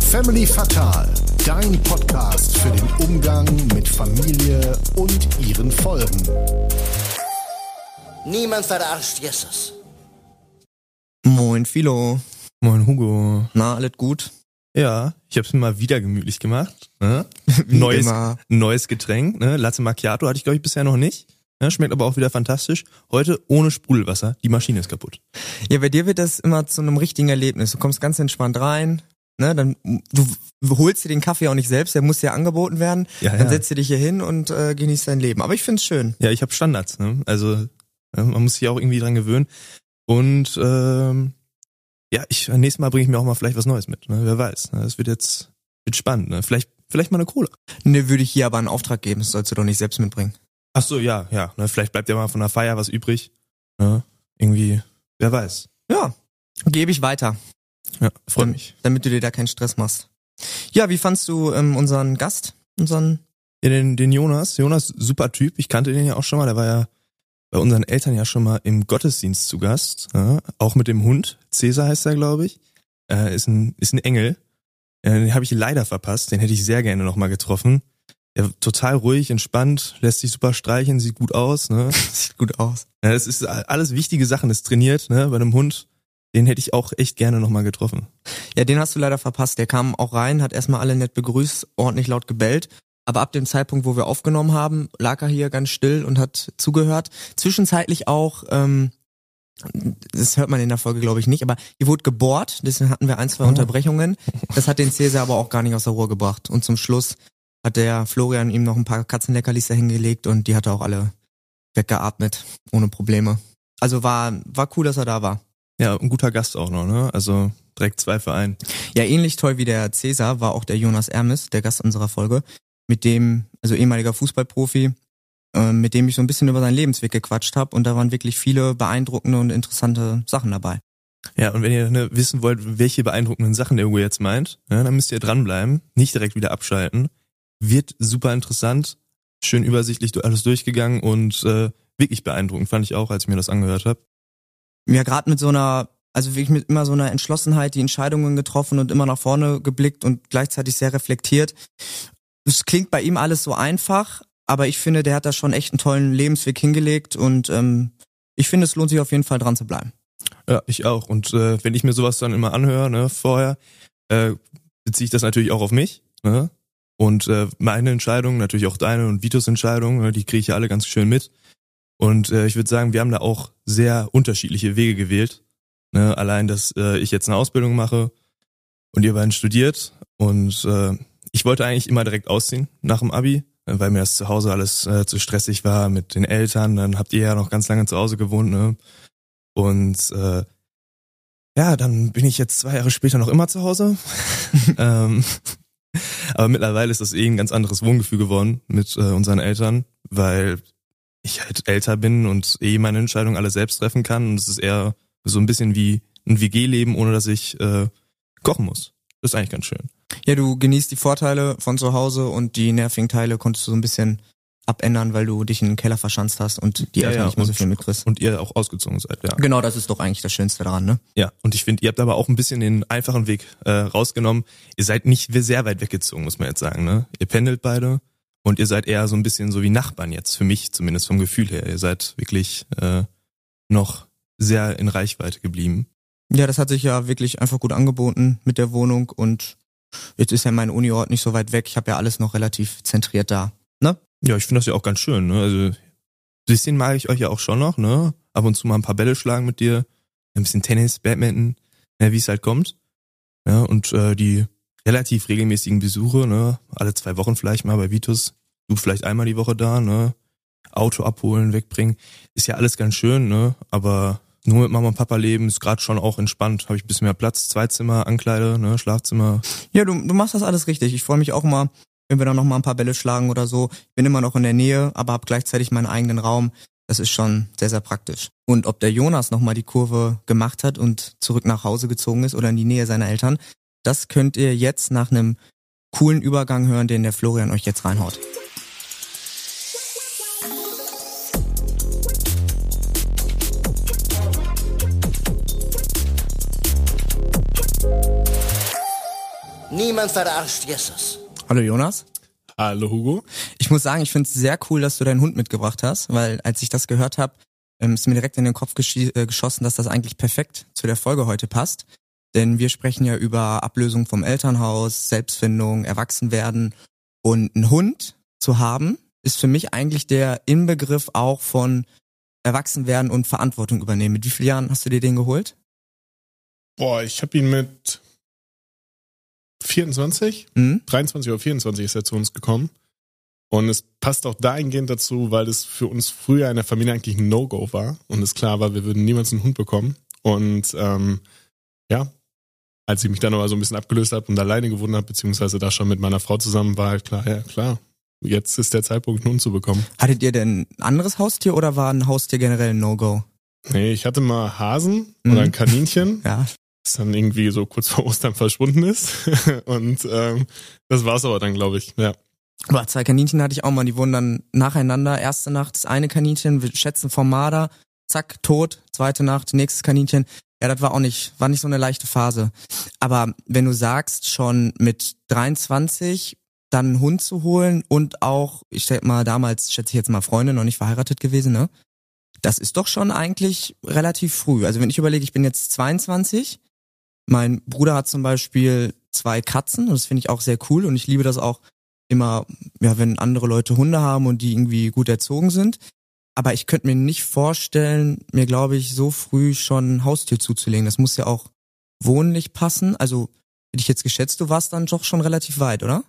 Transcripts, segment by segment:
Family Fatal, dein Podcast für den Umgang mit Familie und ihren Folgen. Niemand verarscht Jesus. Moin Philo. Moin Hugo. Na, alles gut? Ja, ich habe es mir mal wieder gemütlich gemacht. Ne? Wie neues, immer. neues Getränk. Ne? Latte Macchiato hatte ich, glaube ich, bisher noch nicht. Ne? Schmeckt aber auch wieder fantastisch. Heute ohne Sprudelwasser. Die Maschine ist kaputt. Ja, bei dir wird das immer zu einem richtigen Erlebnis. Du kommst ganz entspannt rein, ne, dann du holst dir den Kaffee auch nicht selbst, der muss dir angeboten werden. Ja, dann ja. setzt du dich hier hin und äh, genießt dein Leben. Aber ich find's schön. Ja, ich habe Standards. Ne? Also ja, man muss sich auch irgendwie dran gewöhnen. Und ähm, ja, ich nächstes Mal bringe ich mir auch mal vielleicht was Neues mit. Ne? Wer weiß. Ne? Das wird jetzt wird spannend. Ne? Vielleicht vielleicht mal eine Cola. Ne, würde ich hier aber einen Auftrag geben, das sollst du doch nicht selbst mitbringen. Ach so, ja, ja. Ne? Vielleicht bleibt ja mal von der Feier was übrig. Ne? Irgendwie, wer weiß. Ja, gebe ich weiter, Ja, Dann- mich. damit du dir da keinen Stress machst. Ja, wie fandst du ähm, unseren Gast? Unseren Ja, den, den Jonas. Jonas, super Typ. Ich kannte den ja auch schon mal. Der war ja bei unseren Eltern ja schon mal im Gottesdienst zu Gast. Ja, auch mit dem Hund. Cäsar heißt er, glaube ich. Äh, ist, ein, ist ein Engel. Äh, den habe ich leider verpasst. Den hätte ich sehr gerne noch mal getroffen. Er total ruhig, entspannt, lässt sich super streichen, sieht gut aus. Ne? sieht gut aus. Ja, das ist alles wichtige Sachen. Das trainiert ne? bei einem Hund. Den hätte ich auch echt gerne noch mal getroffen. Ja, den hast du leider verpasst. Der kam auch rein, hat erstmal alle nett begrüßt, ordentlich laut gebellt. Aber ab dem Zeitpunkt, wo wir aufgenommen haben, lag er hier ganz still und hat zugehört. Zwischenzeitlich auch, ähm, das hört man in der Folge, glaube ich, nicht, aber hier wurde gebohrt, deswegen hatten wir ein, zwei Oh. Unterbrechungen. Das hat den Cäsar aber auch gar nicht aus der Ruhe gebracht. Und zum Schluss hat der Florian ihm noch ein paar Katzenleckerlis hingelegt und die hat er auch alle weggeatmet, ohne Probleme. Also war, war cool, dass er da war. Ja, ein guter Gast auch noch. Ne? Also direkt zwei für einen. Ja, ähnlich toll wie der Cäsar war auch der Jonas Ermes, der Gast unserer Folge, mit dem, also ehemaliger Fußballprofi, äh, mit dem ich so ein bisschen über seinen Lebensweg gequatscht habe und da waren wirklich viele beeindruckende und interessante Sachen dabei. Ja, und wenn ihr ne, wissen wollt, welche beeindruckenden Sachen der Hugo jetzt meint, ja, dann müsst ihr dranbleiben, nicht direkt wieder abschalten. Wird super interessant, schön übersichtlich alles durchgegangen und äh, wirklich beeindruckend fand ich auch, als ich mir das angehört habe. Ja, gerade mit so einer, also wirklich mit immer so einer Entschlossenheit die Entscheidungen getroffen und immer nach vorne geblickt und gleichzeitig sehr reflektiert. Es klingt bei ihm alles so einfach, aber ich finde, der hat da schon echt einen tollen Lebensweg hingelegt und ähm, ich finde, es lohnt sich auf jeden Fall dran zu bleiben. Ja, ich auch. Und äh, wenn ich mir sowas dann immer anhöre, ne, vorher, äh, beziehe ich das natürlich auch auf mich. Ne? Und äh, meine Entscheidung, natürlich auch deine und Vitos Entscheidung, ne, die kriege ich ja alle ganz schön mit. Und äh, ich würde sagen, wir haben da auch sehr unterschiedliche Wege gewählt. Ne? Allein, dass äh, ich jetzt eine Ausbildung mache und ihr beiden studiert. Und äh, ich wollte eigentlich immer direkt ausziehen nach dem Abi, äh, weil mir das zu Hause alles äh, zu stressig war mit den Eltern. Dann habt ihr ja noch ganz lange zu Hause gewohnt, ne? Und äh, ja, dann bin ich jetzt zwei Jahre später noch immer zu Hause. ähm, aber mittlerweile ist das eh ein ganz anderes Wohngefühl geworden mit äh, unseren Eltern, weil ich halt älter bin und eh meine Entscheidungen alle selbst treffen kann. Und es ist eher so ein bisschen wie ein WG-Leben, ohne dass ich äh, kochen muss. Das ist eigentlich ganz schön. Ja, du genießt die Vorteile von zu Hause und die nervigen Teile konntest du so ein bisschen abändern, weil du dich in den Keller verschanzt hast und die Ja, Eltern ja, nicht mehr so und- viel mitkriegst. Und ihr auch ausgezogen seid, ja. Genau, das ist doch eigentlich das Schönste daran, ne? Ja, und ich finde, ihr habt aber auch ein bisschen den einfachen Weg äh, rausgenommen. Ihr seid nicht sehr weit weggezogen, muss man jetzt sagen. Ne? Ihr pendelt beide und ihr seid eher so ein bisschen so wie Nachbarn jetzt, für mich zumindest vom Gefühl her. Ihr seid wirklich äh, noch sehr in Reichweite geblieben. Ja, das hat sich ja wirklich einfach gut angeboten mit der Wohnung und jetzt ist ja mein Uniort nicht so weit weg. Ich habe ja alles noch relativ zentriert da. Ne? Ja, ich finde das ja auch ganz schön. Ne? Also ein bisschen mag ich euch ja auch schon noch. Ne? Ab und zu mal ein paar Bälle schlagen mit dir, ein bisschen Tennis, Badminton, ja, wie es halt kommt. Ja, und äh, die relativ regelmäßigen Besuche, ne, alle zwei Wochen vielleicht mal bei Vitus, du vielleicht einmal die Woche da, ne, Auto abholen, wegbringen, ist ja alles ganz schön, ne, aber nur mit Mama und Papa leben ist gerade schon auch entspannt. Habe ich ein bisschen mehr Platz, Zweizimmer, Ankleide, ne, Schlafzimmer. Ja, du, du machst das alles richtig. Ich freue mich auch mal, wenn wir dann noch mal ein paar Bälle schlagen oder so. Ich bin immer noch in der Nähe, aber habe gleichzeitig meinen eigenen Raum. Das ist schon sehr, sehr praktisch. Und ob der Jonas nochmal die Kurve gemacht hat und zurück nach Hause gezogen ist oder in die Nähe seiner Eltern, das könnt ihr jetzt nach einem coolen Übergang hören, den der Florian euch jetzt reinhaut. Niemand verarscht Jesus. Hallo Jonas. Hallo Hugo. Ich muss sagen, ich finde es sehr cool, dass du deinen Hund mitgebracht hast, weil als ich das gehört habe, ähm, ist mir direkt in den Kopf äh, geschossen, dass das eigentlich perfekt zu der Folge heute passt. Denn wir sprechen ja über Ablösung vom Elternhaus, Selbstfindung, Erwachsenwerden. Und ein Hund zu haben, ist für mich eigentlich der Inbegriff auch von Erwachsenwerden und Verantwortung übernehmen. Mit wie vielen Jahren hast du dir den geholt? Boah, ich habe ihn mit 24, Mhm. 23 oder 24 ist er zu uns gekommen. Und es passt auch dahingehend dazu, weil es für uns früher in der Familie eigentlich ein No-Go war und es klar war, wir würden niemals einen Hund bekommen. Und ähm, ja, als ich mich dann aber so ein bisschen abgelöst habe und alleine gewohnt habe, beziehungsweise da schon mit meiner Frau zusammen war, halt klar, ja klar, jetzt ist der Zeitpunkt, einen Hund zu bekommen. Hattet ihr denn ein anderes Haustier oder war ein Haustier generell ein No-Go? Nee, ich hatte mal Hasen Mhm. oder ein Kaninchen. Ja. Das dann irgendwie so kurz vor Ostern verschwunden ist. und ähm, das war's aber dann, glaube ich. Ja. Aber zwei Kaninchen hatte ich auch mal, die wurden dann nacheinander. Erste Nacht das eine Kaninchen, wir schätzen vom Marder, zack, tot. Zweite Nacht, nächstes Kaninchen. Ja, das war auch nicht, war nicht so eine leichte Phase. Aber wenn du sagst, schon mit 23 dann einen Hund zu holen und auch, ich stell mal damals, schätze ich jetzt mal Freundin, noch nicht verheiratet gewesen, ne? Das ist doch schon eigentlich relativ früh. Also wenn ich überlege, ich bin jetzt 22, mein Bruder hat zum Beispiel zwei Katzen und das finde ich auch sehr cool und ich liebe das auch immer, ja, wenn andere Leute Hunde haben und die irgendwie gut erzogen sind. Aber ich könnte mir nicht vorstellen, mir glaube ich, so früh schon ein Haustier zuzulegen. Das muss ja auch wohnlich passen. Also, hätte ich jetzt geschätzt, du warst dann doch schon relativ weit, oder?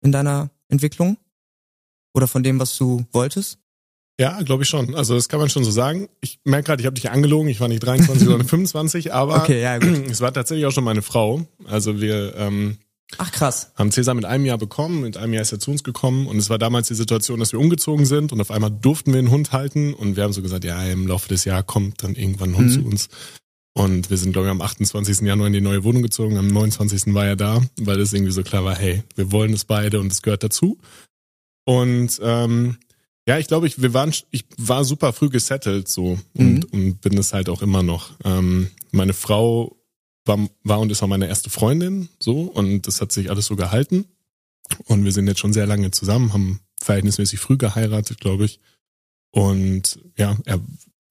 In deiner Entwicklung? Oder von dem, was du wolltest? Ja, glaube ich schon. Also das kann man schon so sagen. Ich merke gerade, ich habe dich angelogen. Ich war nicht 23, sondern 25, aber Okay, ja, es war tatsächlich auch schon meine Frau. Also wir ähm, Ach, krass. haben Cäsar mit einem Jahr bekommen, mit einem Jahr ist er zu uns gekommen und es war damals die Situation, dass wir umgezogen sind und auf einmal durften wir einen Hund halten und wir haben so gesagt, ja, im Laufe des Jahres kommt dann irgendwann ein Hund Mhm. zu uns. Und wir sind, glaube ich, am 28. Januar in die neue Wohnung gezogen, am 29. war er da, weil es irgendwie so klar war, hey, wir wollen es beide und es gehört dazu. Und ähm, ja, ich glaube, ich, wir waren, ich war super früh gesettelt so und, und bin es halt auch immer noch. Ähm, meine Frau war, war und ist auch meine erste Freundin so und das hat sich alles so gehalten. Und wir sind jetzt schon sehr lange zusammen, haben verhältnismäßig früh geheiratet, glaube ich. Und ja, er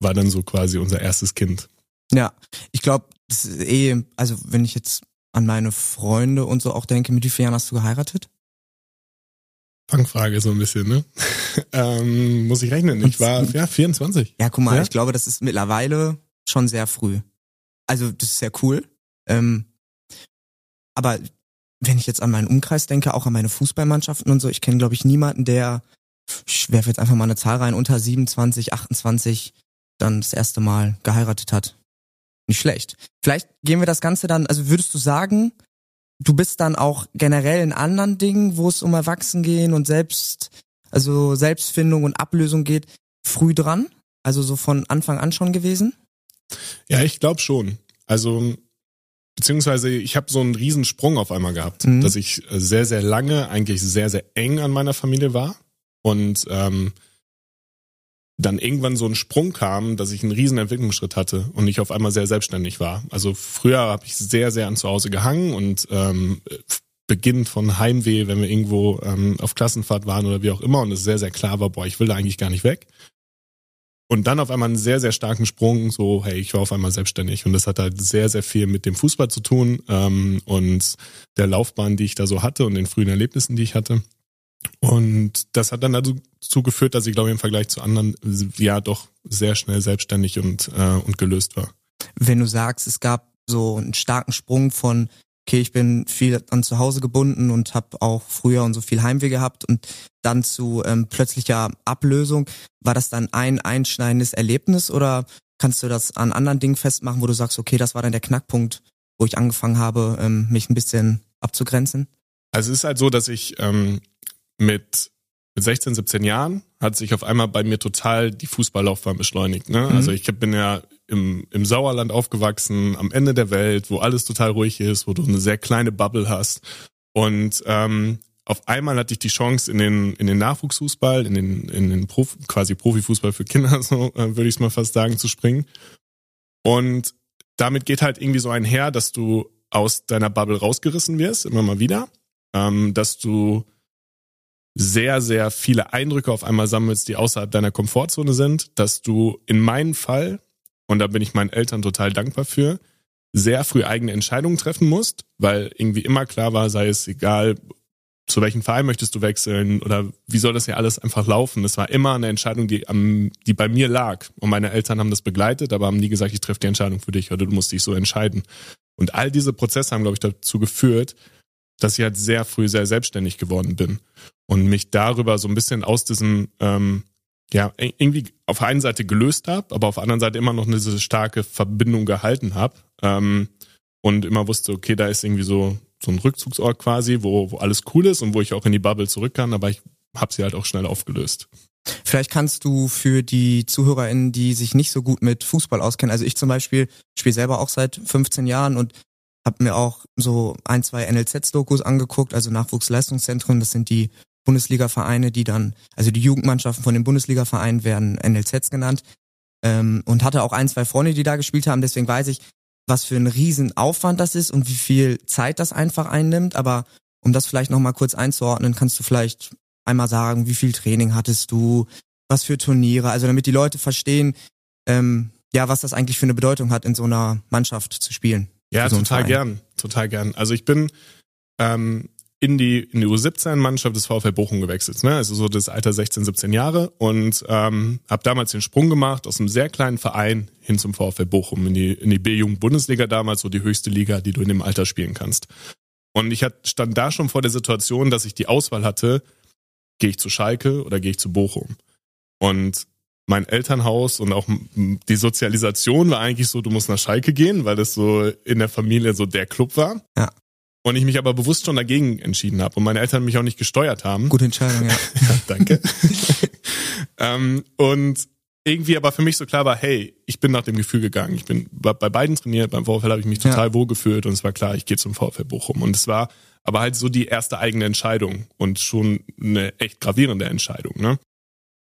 war dann so quasi unser erstes Kind. Ja, ich glaube, das ist eh, also wenn ich jetzt an meine Freunde und so auch denke, mit wie vielen Jahren hast du geheiratet? Fangfrage so ein bisschen, ne? ähm, muss ich rechnen. Ich war ja 24. Ja, guck mal, Ja? ich glaube, das ist mittlerweile schon sehr früh. Also, das ist sehr cool. Ähm, aber wenn ich jetzt an meinen Umkreis denke, auch an meine Fußballmannschaften und so, ich kenne, glaube ich, niemanden, der, ich werfe jetzt einfach mal eine Zahl rein, unter 27, 28 dann das erste Mal geheiratet hat. Nicht schlecht. Vielleicht gehen wir das Ganze dann, also würdest du sagen, du bist dann auch generell in anderen Dingen, wo es um Erwachsengehen und Selbst, also Selbstfindung und Ablösung geht, früh dran? Also so von Anfang an schon gewesen? Ja, ich glaube schon. Also beziehungsweise ich habe so einen riesen Sprung auf einmal gehabt, Mhm. dass ich sehr, sehr lange eigentlich sehr, sehr eng an meiner Familie war und ähm, dann irgendwann so ein Sprung kam, dass ich einen riesen Entwicklungsschritt hatte und ich auf einmal sehr selbstständig war. Also früher habe ich sehr, sehr an zu Hause gehangen und ähm, beginnend von Heimweh, wenn wir irgendwo ähm, auf Klassenfahrt waren oder wie auch immer und es sehr, sehr klar war, boah, ich will da eigentlich gar nicht weg. Und dann auf einmal einen sehr, sehr starken Sprung, so, hey, ich war auf einmal selbstständig. Und das hat halt sehr, sehr viel mit dem Fußball zu tun ähm, und der Laufbahn, die ich da so hatte und den frühen Erlebnissen, die ich hatte. Und das hat dann dazu geführt, dass ich, glaube ich, im Vergleich zu anderen ja doch sehr schnell selbstständig und, äh, und gelöst war. Wenn du sagst, es gab so einen starken Sprung von, okay, ich bin viel an zu Hause gebunden und habe auch früher und so viel Heimweh gehabt und dann zu ähm, plötzlicher Ablösung, war das dann ein einschneidendes Erlebnis oder kannst du das an anderen Dingen festmachen, wo du sagst, okay, das war dann der Knackpunkt, wo ich angefangen habe, ähm, mich ein bisschen abzugrenzen? Also es ist halt so, dass ich ähm, mit, mit 16, 17 Jahren hat sich auf einmal bei mir total die Fußballlaufbahn beschleunigt. Ne? Mhm. Also ich bin ja im, im Sauerland aufgewachsen, am Ende der Welt, wo alles total ruhig ist, wo du eine sehr kleine Bubble hast. Und ähm, auf einmal hatte ich die Chance, in den, in den Nachwuchsfußball, in den, in den Prof, quasi Profifußball für Kinder, so äh, würde ich es mal fast sagen, zu springen. Und damit geht halt irgendwie so einher, dass du aus deiner Bubble rausgerissen wirst, immer mal wieder, ähm, dass du sehr, sehr viele Eindrücke auf einmal sammelst, die außerhalb deiner Komfortzone sind, dass du in meinem Fall, und da bin ich meinen Eltern total dankbar für, sehr früh eigene Entscheidungen treffen musst, weil irgendwie immer klar war, sei es egal, zu welchem Verein möchtest du wechseln oder wie soll das ja alles einfach laufen. Das war immer eine Entscheidung, die, am, die bei mir lag. Und meine Eltern haben das begleitet, aber haben nie gesagt, ich treffe die Entscheidung für dich oder du musst dich so entscheiden. Und all diese Prozesse haben, glaube ich, dazu geführt, dass ich halt sehr früh sehr selbstständig geworden bin und mich darüber so ein bisschen aus diesem ähm, ja irgendwie auf einen Seite gelöst habe, aber auf der anderen Seite immer noch eine starke Verbindung gehalten habe ähm, und immer wusste, okay, da ist irgendwie so so ein Rückzugsort quasi, wo, wo alles cool ist und wo ich auch in die Bubble zurück kann, aber ich habe sie halt auch schnell aufgelöst. Vielleicht kannst du für die ZuhörerInnen, die sich nicht so gut mit Fußball auskennen, also ich zum Beispiel spiele selber auch seit 15 Jahren und habe mir auch so ein, zwei NLZ-Dokus angeguckt, also Nachwuchsleistungszentren, das sind die Bundesliga-Vereine, die dann, also die Jugendmannschaften von den Bundesliga-Vereinen werden NLZs genannt. Ähm, und hatte auch ein, zwei Freunde, die da gespielt haben, deswegen weiß ich, was für ein Riesenaufwand das ist und wie viel Zeit das einfach einnimmt. Aber um das vielleicht nochmal kurz einzuordnen, kannst du vielleicht einmal sagen, wie viel Training hattest du, was für Turniere, also damit die Leute verstehen, ähm, ja, was das eigentlich für eine Bedeutung hat, in so einer Mannschaft zu spielen. Ja, so total gern, total gern. Also ich bin ähm, in die, in die U17-Mannschaft des VfL Bochum gewechselt, ne? also so das Alter 16, 17 Jahre und ähm, habe damals den Sprung gemacht aus einem sehr kleinen Verein hin zum VfL Bochum in die, in die B-Jugend-Bundesliga damals, so die höchste Liga, die du in dem Alter spielen kannst. Und ich hat, stand da schon vor der Situation, dass ich die Auswahl hatte, gehe ich zu Schalke oder gehe ich zu Bochum? Und mein Elternhaus und auch die Sozialisation war eigentlich so, du musst nach Schalke gehen, weil das so in der Familie so der Club war. Ja. Und ich mich aber bewusst schon dagegen entschieden habe und meine Eltern mich auch nicht gesteuert haben. Gute Entscheidung, ja. ja danke. ähm, und irgendwie aber für mich so klar war, hey, ich bin nach dem Gefühl gegangen. Ich bin bei beiden trainiert, beim VfL habe ich mich total ja. wohl gefühlt und es war klar, ich gehe zum VfL Bochum. Und es war aber halt so die erste eigene Entscheidung und schon eine echt gravierende Entscheidung. Ne?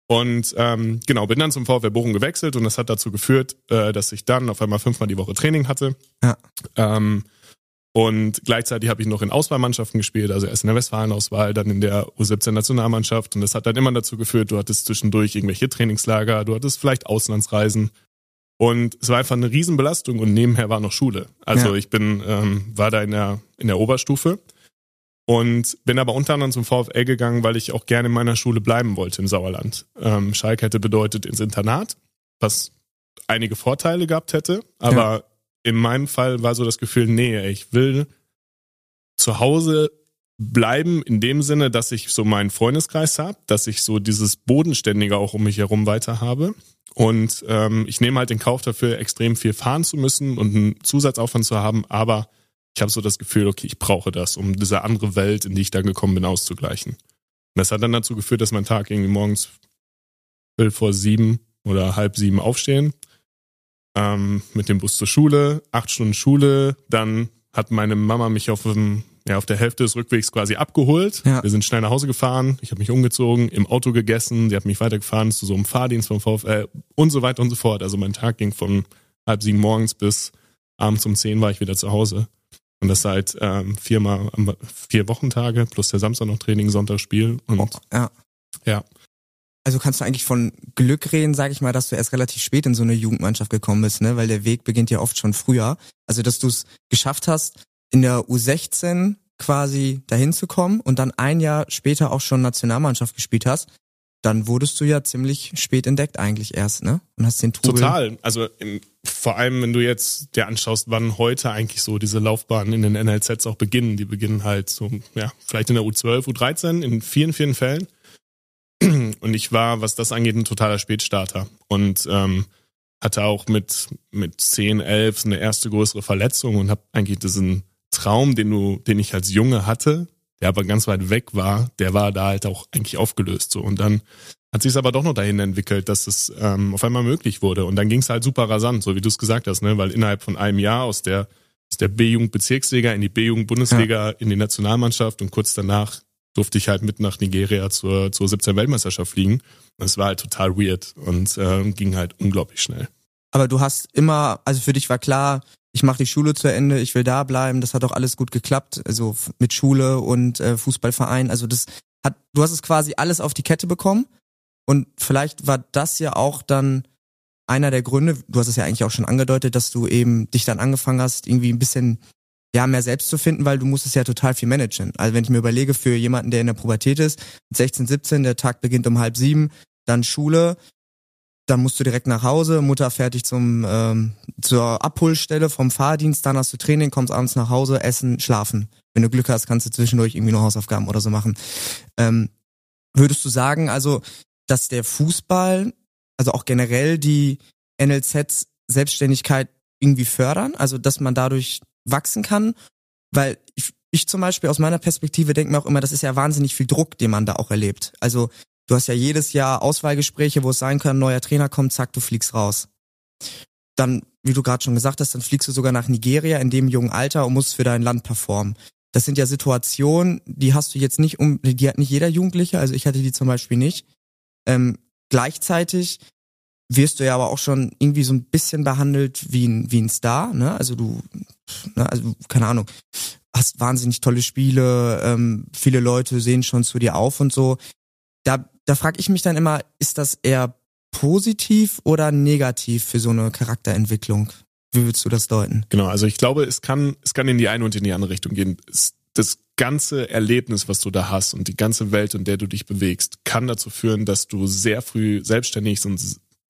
Und ähm, genau, bin dann zum VfL Bochum gewechselt und das hat dazu geführt, äh, dass ich dann auf einmal fünfmal die Woche Training hatte. Ja. Ähm, und gleichzeitig habe ich noch in Auswahlmannschaften gespielt, also erst in der Westfalen-Auswahl, dann in der U17-Nationalmannschaft. Und das hat dann immer dazu geführt, du hattest zwischendurch irgendwelche Trainingslager, du hattest vielleicht Auslandsreisen. Und es war einfach eine Riesenbelastung und nebenher war noch Schule. Also ja. ich bin, ähm, war da in der, in der Oberstufe und bin aber unter anderem zum VfL gegangen, weil ich auch gerne in meiner Schule bleiben wollte im Sauerland. Ähm, Schalke hätte bedeutet ins Internat, was einige Vorteile gehabt hätte, aber ja in meinem Fall war so das Gefühl, nee, ich will zu Hause bleiben in dem Sinne, dass ich so meinen Freundeskreis habe, dass ich so dieses Bodenständige auch um mich herum weiter habe. Und ähm, ich nehme halt den Kauf dafür, extrem viel fahren zu müssen und einen Zusatzaufwand zu haben, aber ich habe so das Gefühl, okay, ich brauche das, um diese andere Welt, in die ich da gekommen bin, auszugleichen. Und das hat dann dazu geführt, dass mein Tag irgendwie morgens will vor sieben oder halb sieben aufstehen, ähm, mit dem Bus zur Schule, acht Stunden Schule, dann hat meine Mama mich auf dem ja, auf der Hälfte des Rückwegs quasi abgeholt. Ja. Wir sind schnell nach Hause gefahren. Ich habe mich umgezogen, im Auto gegessen. Sie hat mich weitergefahren zu so einem Fahrdienst vom VfL und so weiter und so fort. Also mein Tag ging von halb sieben morgens bis abends um zehn war ich wieder zu Hause. Und das seit ähm, viermal, vier Wochentage plus der Samstag noch Training, Sonntag Spiel. Und oh, ja. ja. Also kannst du eigentlich von Glück reden, sag ich mal, dass du erst relativ spät in so eine Jugendmannschaft gekommen bist, ne? Weil der Weg beginnt ja oft schon früher. Also dass du es geschafft hast, in der U16 quasi dahin zu kommen und dann ein Jahr später auch schon Nationalmannschaft gespielt hast, dann wurdest du ja ziemlich spät entdeckt eigentlich erst, ne? Und hast den Trubel. Total. Also in, vor allem, wenn du jetzt dir anschaust, wann heute eigentlich so diese Laufbahnen in den NLZs auch beginnen. Die beginnen halt so, ja, vielleicht in der U12, U13, in vielen, vielen Fällen. Und ich war, was das angeht, ein totaler Spätstarter. Und ähm, hatte auch mit, mit 10, 11 eine erste größere Verletzung und habe eigentlich diesen Traum, den du, den ich als Junge hatte, der aber ganz weit weg war, der war da halt auch eigentlich aufgelöst. So. Und dann hat sich es aber doch noch dahin entwickelt, dass es ähm, auf einmal möglich wurde. Und dann ging es halt super rasant, so wie du es gesagt hast, ne? Weil innerhalb von einem Jahr aus der aus der B-Jugend-Bezirksliga in die B-Jugend-Bundesliga ja. in die Nationalmannschaft und kurz danach durfte ich halt mit nach Nigeria zur, zur 17 Weltmeisterschaft fliegen. Das war halt total weird und äh, ging halt unglaublich schnell. Aber du hast immer, also für dich war klar, ich mache die Schule zu Ende, ich will da bleiben, das hat auch alles gut geklappt, also mit Schule und äh, Fußballverein, also das hat, du hast es quasi alles auf die Kette bekommen. Und vielleicht war das ja auch dann einer der Gründe, du hast es ja eigentlich auch schon angedeutet, dass du eben dich dann angefangen hast, irgendwie ein bisschen ja, mehr selbst zu finden, weil du musst es ja total viel managen. Also wenn ich mir überlege, für jemanden, der in der Pubertät ist, 16, 17, der Tag beginnt um halb sieben, dann Schule, dann musst du direkt nach Hause, Mutter fertig zum ähm, zur Abholstelle vom Fahrdienst, dann hast du Training, kommst abends nach Hause, essen, schlafen. Wenn du Glück hast, kannst du zwischendurch irgendwie noch Hausaufgaben oder so machen. Ähm, würdest du sagen, also, dass der Fußball, also auch generell die NLZs Selbstständigkeit irgendwie fördern? Also, dass man dadurch wachsen kann? Weil ich, ich zum Beispiel aus meiner Perspektive denke mir auch immer, das ist ja wahnsinnig viel Druck, den man da auch erlebt. Also du hast ja jedes Jahr Auswahlgespräche, wo es sein kann, neuer Trainer kommt, zack, du fliegst raus. Dann, wie du gerade schon gesagt hast, dann fliegst du sogar nach Nigeria in dem jungen Alter und musst für dein Land performen. Das sind ja Situationen, die hast du jetzt nicht um, die hat nicht jeder Jugendliche, also ich hatte die zum Beispiel nicht. Ähm, gleichzeitig wirst du ja aber auch schon irgendwie so ein bisschen behandelt wie ein, wie ein Star, ne? Also du, ne, also keine Ahnung, hast wahnsinnig tolle Spiele, ähm, viele Leute sehen schon zu dir auf und so. Da, da frage ich mich dann immer, ist das eher positiv oder negativ für so eine Charakterentwicklung? Wie würdest du das deuten? Genau, also ich glaube, es kann, es kann in die eine und in die andere Richtung gehen. Das ganze Erlebnis, was du da hast und die ganze Welt, in der du dich bewegst, kann dazu führen, dass du sehr früh selbstständig und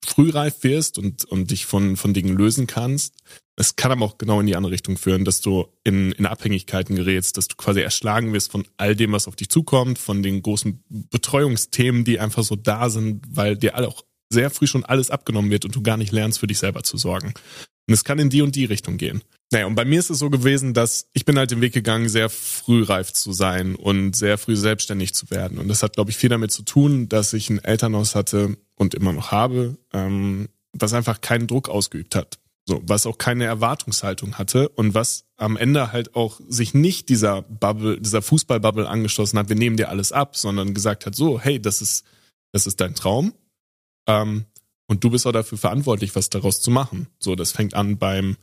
frühreif wirst und, und dich von, von Dingen lösen kannst. Es kann aber auch genau in die andere Richtung führen, dass du in, in Abhängigkeiten gerätst, dass du quasi erschlagen wirst von all dem, was auf dich zukommt, von den großen Betreuungsthemen, die einfach so da sind, weil dir auch sehr früh schon alles abgenommen wird und du gar nicht lernst, für dich selber zu sorgen. Und es kann in die und die Richtung gehen. Naja, und bei mir ist es so gewesen, dass ich bin halt den Weg gegangen, sehr frühreif zu sein und sehr früh selbstständig zu werden. Und das hat, glaube ich, viel damit zu tun, dass ich ein Elternhaus hatte und immer noch habe, ähm, was einfach keinen Druck ausgeübt hat. So, was auch keine Erwartungshaltung hatte und was am Ende halt auch sich nicht dieser Bubble, dieser Fußballbubble angeschlossen hat, wir nehmen dir alles ab, sondern gesagt hat, so, hey, das ist, das ist dein Traum. Ähm, und du bist auch dafür verantwortlich, was daraus zu machen. So, das fängt an beim,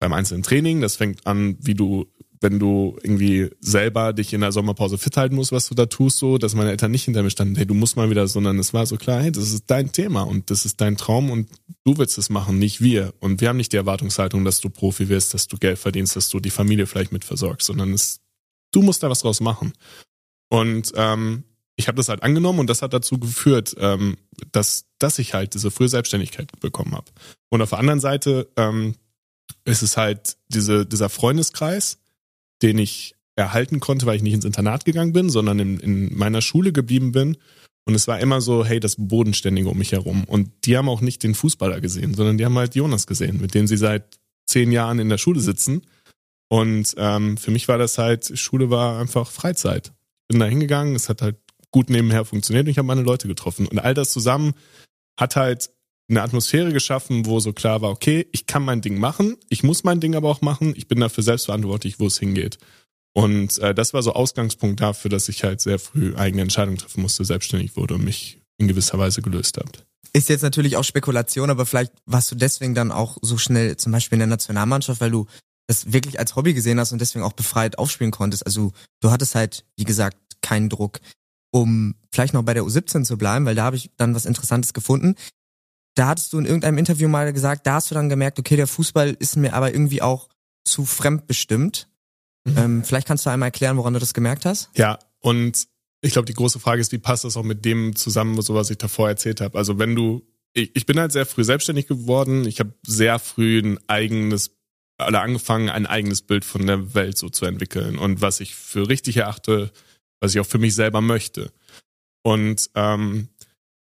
beim einzelnen Training, das fängt an, wie du, wenn du irgendwie selber dich in der Sommerpause fit halten musst, was du da tust, so, dass meine Eltern nicht hinter mir standen, hey, du musst mal wieder, sondern es war so klar, hey, das ist dein Thema und das ist dein Traum und du willst es machen, nicht wir. Und wir haben nicht die Erwartungshaltung, dass du Profi wirst, dass du Geld verdienst, dass du die Familie vielleicht mit versorgst, sondern es, du musst da was draus machen. Und ähm, ich habe das halt angenommen und das hat dazu geführt, ähm, dass, dass ich halt diese frühe Selbstständigkeit bekommen habe. Und auf der anderen Seite ähm, ist es halt diese, dieser Freundeskreis, den ich erhalten konnte, weil ich nicht ins Internat gegangen bin, sondern in, in meiner Schule geblieben bin. Und es war immer so, hey, das Bodenständige um mich herum. Und die haben auch nicht den Fußballer gesehen, sondern die haben halt Jonas gesehen, mit dem sie seit zehn Jahren in der Schule sitzen. Und ähm, für mich war das halt, Schule war einfach Freizeit. Bin da hingegangen, es hat halt gut nebenher funktioniert und ich habe meine Leute getroffen. Und all das zusammen hat halt eine Atmosphäre geschaffen, wo so klar war, okay, ich kann mein Ding machen, ich muss mein Ding aber auch machen, ich bin dafür selbstverantwortlich, wo es hingeht. Und äh, das war so Ausgangspunkt dafür, dass ich halt sehr früh eigene Entscheidungen treffen musste, selbstständig wurde und mich in gewisser Weise gelöst habe. Ist jetzt natürlich auch Spekulation, aber vielleicht warst du deswegen dann auch so schnell zum Beispiel in der Nationalmannschaft, weil du das wirklich als Hobby gesehen hast und deswegen auch befreit aufspielen konntest. Also du hattest halt, wie gesagt, keinen Druck um vielleicht noch bei der U17 zu bleiben, weil da habe ich dann was Interessantes gefunden. Da hattest du in irgendeinem Interview mal gesagt, da hast du dann gemerkt, okay, der Fußball ist mir aber irgendwie auch zu fremdbestimmt. Mhm. Ähm, vielleicht kannst du einmal erklären, woran du das gemerkt hast? Ja, und ich glaube, die große Frage ist, wie passt das auch mit dem zusammen, so was ich davor erzählt habe? Also wenn du, ich, ich bin halt sehr früh selbstständig geworden, ich habe sehr früh ein eigenes oder angefangen, ein eigenes Bild von der Welt so zu entwickeln und was ich für richtig erachte, was ich auch für mich selber möchte. Und ähm,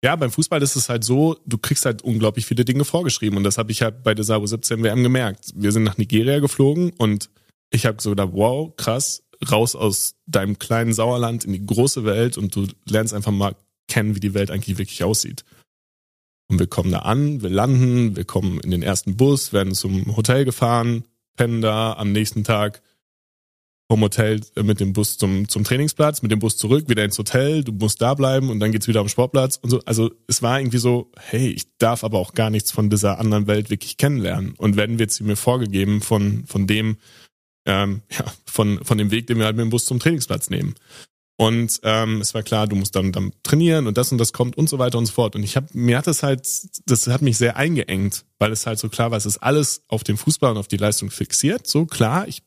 ja, beim Fußball ist es halt so, du kriegst halt unglaublich viele Dinge vorgeschrieben. Und das habe ich halt bei der Sabo 17 WM gemerkt. Wir sind nach Nigeria geflogen und ich habe so gedacht, wow, krass, raus aus deinem kleinen Sauerland in die große Welt und du lernst einfach mal kennen, wie die Welt eigentlich wirklich aussieht. Und wir kommen da an, wir landen, wir kommen in den ersten Bus, werden zum Hotel gefahren, pennen da am nächsten Tag vom Hotel äh, mit dem Bus zum, zum Trainingsplatz, mit dem Bus zurück, wieder ins Hotel, du musst da bleiben und dann geht's wieder am Sportplatz und so. Also es war irgendwie so, hey, ich darf aber auch gar nichts von dieser anderen Welt wirklich kennenlernen. Und wenn wird sie mir vorgegeben von, von dem, ähm, ja, von, von dem Weg, den wir halt mit dem Bus zum Trainingsplatz nehmen. Und ähm, es war klar, du musst dann, dann trainieren und das und das kommt und so weiter und so fort. Und ich habe mir hat das halt, das hat mich sehr eingeengt, weil es halt so klar war, es ist alles auf den Fußball und auf die Leistung fixiert. So klar, ich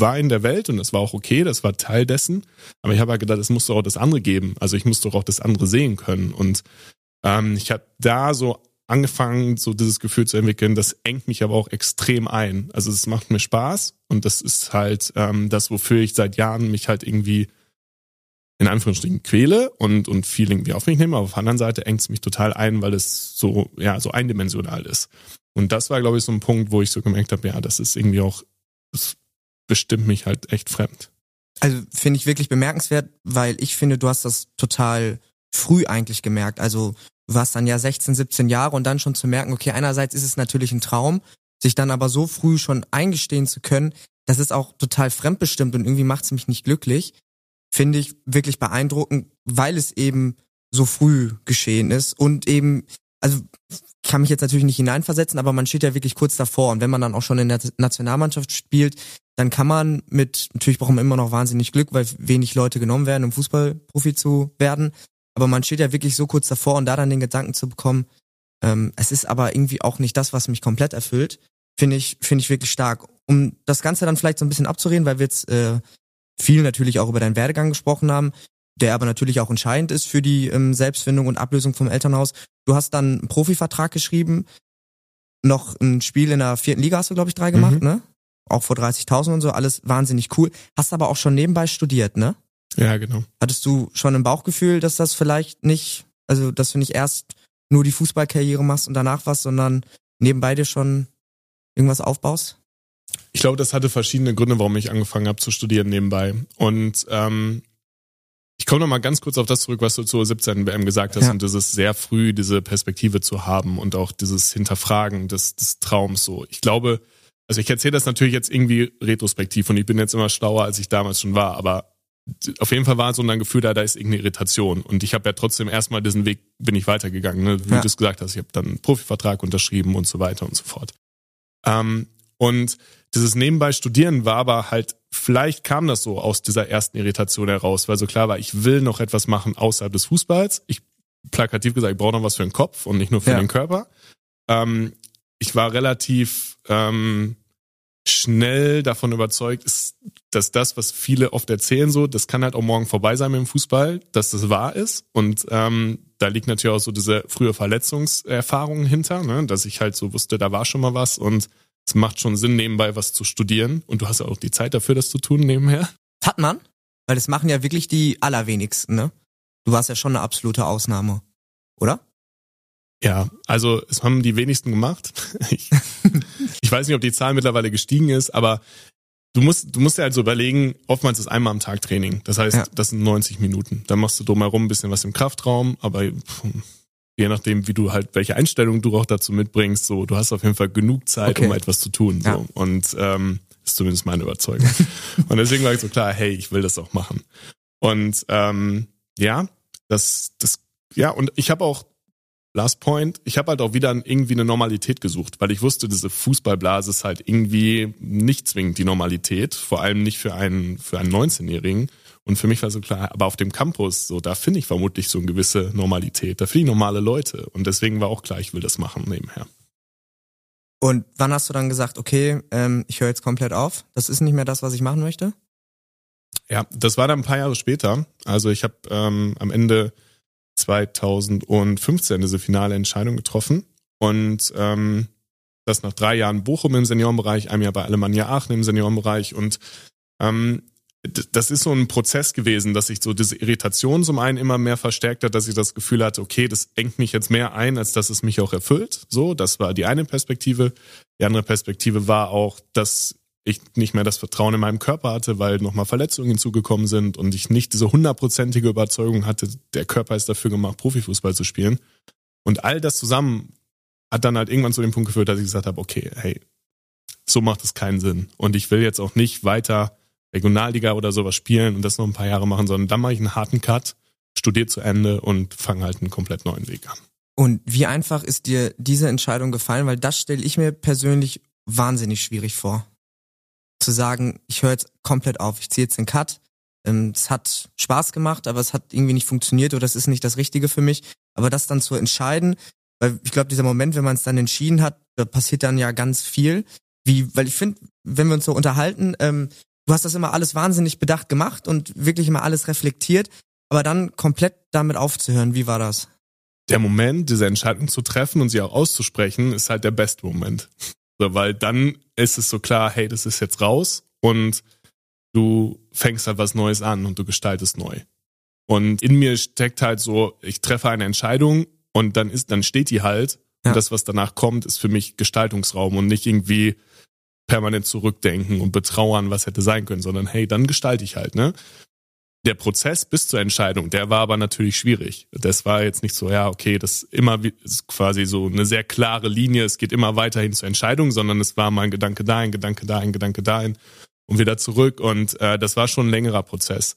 war in der Welt und das war auch okay, das war Teil dessen. Aber ich habe halt gedacht, es muss doch auch das andere geben. Also ich muss doch auch das andere sehen können. Und ähm, ich habe da so angefangen, so dieses Gefühl zu entwickeln, das engt mich aber auch extrem ein. Also es macht mir Spaß und das ist halt ähm, das, wofür ich seit Jahren mich halt irgendwie in Anführungsstrichen quäle und, und viel irgendwie auf mich nehme, aber auf der anderen Seite engt es mich total ein, weil es so, ja, so eindimensional ist. Und das war, glaube ich, so ein Punkt, wo ich so gemerkt habe, ja, das ist irgendwie auch, das bestimmt mich halt echt fremd. Also finde ich wirklich bemerkenswert, weil ich finde, du hast das total früh eigentlich gemerkt. Also warst dann ja 16, 17 Jahre und dann schon zu merken, okay, einerseits ist es natürlich ein Traum, sich dann aber so früh schon eingestehen zu können, das ist auch total fremdbestimmt und irgendwie macht es mich nicht glücklich. Finde ich wirklich beeindruckend, weil es eben so früh geschehen ist und eben, also kann mich jetzt natürlich nicht hineinversetzen, aber man steht ja wirklich kurz davor und wenn man dann auch schon in der Nationalmannschaft spielt, dann kann man mit, natürlich braucht man immer noch wahnsinnig Glück, weil wenig Leute genommen werden, um Fußballprofi zu werden. Aber man steht ja wirklich so kurz davor und da dann den Gedanken zu bekommen, ähm, es ist aber irgendwie auch nicht das, was mich komplett erfüllt, finde ich, finde ich wirklich stark. Um das Ganze dann vielleicht so ein bisschen abzureden, weil wir jetzt äh, viel natürlich auch über deinen Werdegang gesprochen haben, der aber natürlich auch entscheidend ist für die ähm, Selbstfindung und Ablösung vom Elternhaus. Du hast dann einen Profivertrag geschrieben, noch ein Spiel in der vierten Liga hast du, glaube ich, drei gemacht, mhm. ne? Auch vor 30.000 und so, alles wahnsinnig cool. Hast aber auch schon nebenbei studiert, ne? Ja, genau. Hattest du schon ein Bauchgefühl, dass das vielleicht nicht, also dass du nicht erst nur die Fußballkarriere machst und danach was, sondern nebenbei dir schon irgendwas aufbaust? Ich glaube, das hatte verschiedene Gründe, warum ich angefangen habe zu studieren nebenbei. Und ähm, ich komme noch mal ganz kurz auf das zurück, was du zur 17. WM gesagt hast ja. und dieses sehr früh diese Perspektive zu haben und auch dieses Hinterfragen des, des Traums so. Ich glaube, also ich erzähle das natürlich jetzt irgendwie retrospektiv und ich bin jetzt immer schlauer, als ich damals schon war, aber auf jeden Fall war so ein Gefühl da, da ist irgendeine Irritation. Und ich habe ja trotzdem erstmal diesen Weg, bin ich weitergegangen, ne? wie ja. du es gesagt hast. Ich habe dann einen Profivertrag unterschrieben und so weiter und so fort. Ähm, und dieses nebenbei Studieren war aber halt, vielleicht kam das so aus dieser ersten Irritation heraus, weil so klar war, ich will noch etwas machen außerhalb des Fußballs. Ich plakativ gesagt, ich brauche noch was für den Kopf und nicht nur für ja. den Körper. Ähm, ich war relativ ähm, schnell davon überzeugt ist, dass das, was viele oft erzählen, so, das kann halt auch morgen vorbei sein mit dem Fußball, dass das wahr ist. Und ähm, da liegt natürlich auch so diese frühe Verletzungserfahrung hinter, ne? dass ich halt so wusste, da war schon mal was und es macht schon Sinn, nebenbei was zu studieren. Und du hast ja auch die Zeit dafür, das zu tun nebenher. Hat man? Weil das machen ja wirklich die allerwenigsten, ne? Du warst ja schon eine absolute Ausnahme, oder? Ja, also es haben die wenigsten gemacht. Ich, ich weiß nicht, ob die Zahl mittlerweile gestiegen ist, aber du musst, du musst dir halt so überlegen, oftmals ist einmal am Tag Training. Das heißt, ja. das sind 90 Minuten. Dann machst du drumherum ein bisschen was im Kraftraum, aber je nachdem, wie du halt, welche Einstellung du auch dazu mitbringst, so, du hast auf jeden Fall genug Zeit, okay. um etwas zu tun. So. Ja. Und ähm, ist zumindest meine Überzeugung. und deswegen war ich so klar, hey, ich will das auch machen. Und ähm, ja, das, das, ja, und ich habe auch Last Point. Ich habe halt auch wieder irgendwie eine Normalität gesucht, weil ich wusste, diese Fußballblase ist halt irgendwie nicht zwingend die Normalität, vor allem nicht für einen für einen 19-Jährigen. Und für mich war so klar, aber auf dem Campus, so da finde ich vermutlich so eine gewisse Normalität, da finde ich normale Leute und deswegen war auch klar, ich will das machen nebenher. Und wann hast du dann gesagt, okay, ähm, ich höre jetzt komplett auf, das ist nicht mehr das, was ich machen möchte? Ja, das war dann ein paar Jahre später. Also ich habe ähm, am Ende 2015 diese finale Entscheidung getroffen. Und ähm, das nach drei Jahren Bochum im Seniorenbereich, einem Jahr bei Alemannia Aachen im Seniorenbereich. Und ähm, das ist so ein Prozess gewesen, dass sich so diese Irritation zum einen immer mehr verstärkt hat, dass ich das Gefühl hatte, okay, das engt mich jetzt mehr ein, als dass es mich auch erfüllt. So, das war die eine Perspektive. Die andere Perspektive war auch, dass ich nicht mehr das Vertrauen in meinem Körper hatte, weil nochmal Verletzungen hinzugekommen sind und ich nicht diese hundertprozentige Überzeugung hatte, der Körper ist dafür gemacht, Profifußball zu spielen. Und all das zusammen hat dann halt irgendwann zu dem Punkt geführt, dass ich gesagt habe, okay, hey, so macht es keinen Sinn. Und ich will jetzt auch nicht weiter Regionalliga oder sowas spielen und das noch ein paar Jahre machen, sondern dann mache ich einen harten Cut, studiere zu Ende und fange halt einen komplett neuen Weg an. Und wie einfach ist dir diese Entscheidung gefallen? Weil das stelle ich mir persönlich wahnsinnig schwierig vor. Zu sagen, ich höre jetzt komplett auf, ich ziehe jetzt den Cut. Ähm, es hat Spaß gemacht, aber es hat irgendwie nicht funktioniert oder es ist nicht das Richtige für mich. Aber das dann zu entscheiden, weil ich glaube, dieser Moment, wenn man es dann entschieden hat, da passiert dann ja ganz viel. Wie, weil ich finde, wenn wir uns so unterhalten, ähm, du hast das immer alles wahnsinnig bedacht gemacht und wirklich immer alles reflektiert, aber dann komplett damit aufzuhören, wie war das? Der Moment, diese Entscheidung zu treffen und sie auch auszusprechen, ist halt der beste Moment. So, weil dann ist es so klar, hey, das ist jetzt raus und du fängst halt was Neues an und du gestaltest neu. Und in mir steckt halt so, ich treffe eine Entscheidung und dann ist, dann steht die halt. Ja. Und das, was danach kommt, ist für mich Gestaltungsraum und nicht irgendwie permanent zurückdenken und betrauern, was hätte sein können, sondern hey, dann gestalte ich halt, ne? Der Prozess bis zur Entscheidung, der war aber natürlich schwierig. Das war jetzt nicht so, ja, okay, das immer ist quasi so eine sehr klare Linie, es geht immer weiterhin zur Entscheidung, sondern es war mal ein Gedanke dahin, Gedanke dahin, Gedanke dahin und wieder zurück und äh, das war schon ein längerer Prozess.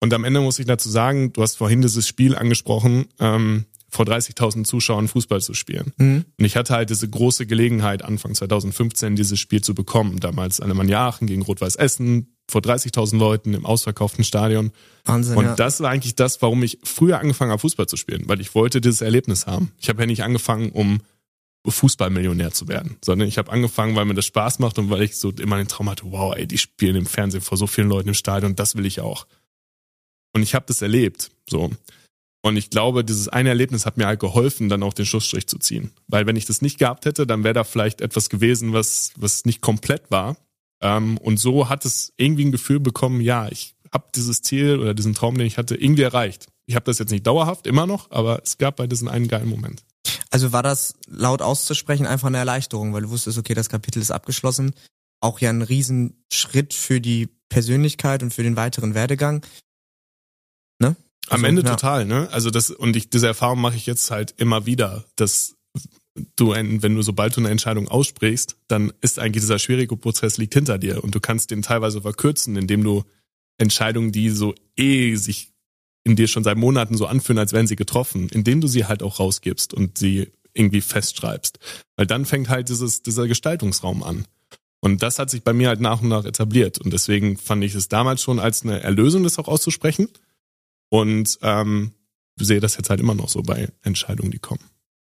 Und am Ende muss ich dazu sagen, du hast vorhin dieses Spiel angesprochen, ähm, vor 30.000 Zuschauern Fußball zu spielen. Mhm. Und ich hatte halt diese große Gelegenheit, Anfang 2015 dieses Spiel zu bekommen. Damals Alemannia Aachen gegen Rot-Weiß Essen, vor 30.000 Leuten im ausverkauften Stadion. Wahnsinn, und ja. das war eigentlich das, warum ich früher angefangen habe, Fußball zu spielen, weil ich wollte dieses Erlebnis haben. Ich habe ja nicht angefangen, um Fußballmillionär zu werden, sondern ich habe angefangen, weil mir das Spaß macht und weil ich so immer den Traum hatte, wow, ey, die spielen im Fernsehen vor so vielen Leuten im Stadion, das will ich auch. Und ich habe das erlebt, so. Und ich glaube, dieses eine Erlebnis hat mir halt geholfen, dann auch den Schlussstrich zu ziehen. Weil wenn ich das nicht gehabt hätte, dann wäre da vielleicht etwas gewesen, was, was nicht komplett war. Ähm, und so hat es irgendwie ein Gefühl bekommen, ja, ich habe dieses Ziel oder diesen Traum, den ich hatte, irgendwie erreicht. Ich habe das jetzt nicht dauerhaft, immer noch, aber es gab bei diesem einen geilen Moment. Also war das laut auszusprechen einfach eine Erleichterung, weil du wusstest, okay, das Kapitel ist abgeschlossen. Auch ja ein Riesenschritt für die Persönlichkeit und für den weiteren Werdegang. Ne? Am also, Ende ja. total, ne? Also das, und ich, diese Erfahrung mache ich jetzt halt immer wieder, dass du, ein, wenn du sobald du eine Entscheidung aussprichst, dann ist eigentlich dieser schwierige Prozess liegt hinter dir und du kannst den teilweise verkürzen, indem du Entscheidungen, die so eh sich in dir schon seit Monaten so anfühlen, als wären sie getroffen, indem du sie halt auch rausgibst und sie irgendwie festschreibst. Weil dann fängt halt dieses, dieser Gestaltungsraum an. Und das hat sich bei mir halt nach und nach etabliert. Und deswegen fand ich es damals schon als eine Erlösung, das auch auszusprechen. Und ähm, sehe das jetzt halt immer noch so bei Entscheidungen, die kommen.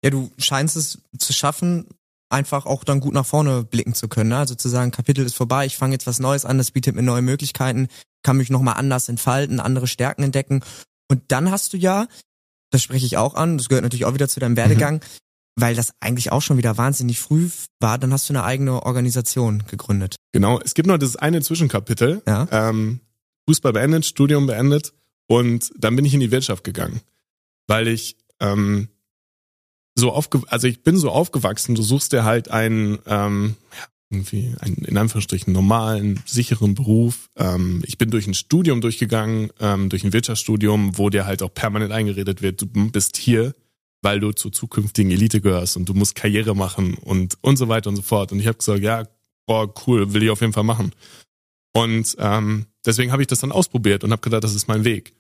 Ja, du scheinst es zu schaffen, einfach auch dann gut nach vorne blicken zu können. Ne? Also zu sagen, Kapitel ist vorbei, ich fange jetzt was Neues an, das bietet mir neue Möglichkeiten, kann mich nochmal anders entfalten, andere Stärken entdecken. Und dann hast du ja, das spreche ich auch an, das gehört natürlich auch wieder zu deinem Werdegang, mhm. weil das eigentlich auch schon wieder wahnsinnig früh war, dann hast du eine eigene Organisation gegründet. Genau, es gibt noch das eine Zwischenkapitel. Ja. Ähm, Fußball beendet, Studium beendet und dann bin ich in die Wirtschaft gegangen, weil ich ähm, so aufge also ich bin so aufgewachsen, du suchst dir halt einen, ähm, irgendwie einen, in Anführungsstrichen normalen, sicheren Beruf. Ähm, ich bin durch ein Studium durchgegangen, ähm, durch ein Wirtschaftsstudium, wo dir halt auch permanent eingeredet wird, du bist hier, weil du zur zukünftigen Elite gehörst und du musst Karriere machen und und so weiter und so fort. Und ich habe gesagt, ja, boah, cool, will ich auf jeden Fall machen. Und ähm, deswegen habe ich das dann ausprobiert und habe gedacht, das ist mein Weg.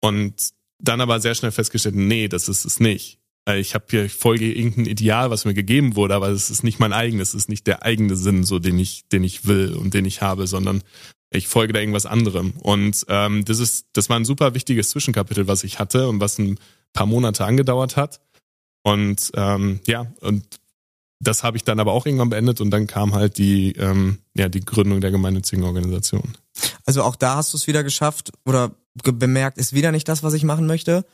Und dann aber sehr schnell festgestellt, nee, das ist es nicht. Ich habe hier, ich folge irgendein Ideal, was mir gegeben wurde, aber es ist nicht mein eigenes, es ist nicht der eigene Sinn, so den ich, den ich will und den ich habe, sondern ich folge da irgendwas anderem. Und ähm, das ist, das war ein super wichtiges Zwischenkapitel, was ich hatte und was ein paar Monate angedauert hat. Und ähm, ja, und das habe ich dann aber auch irgendwann beendet und dann kam halt die, ähm, ja, die Gründung der gemeinnützigen Organisation. Also auch da hast du es wieder geschafft oder bemerkt, ist wieder nicht das, was ich machen möchte.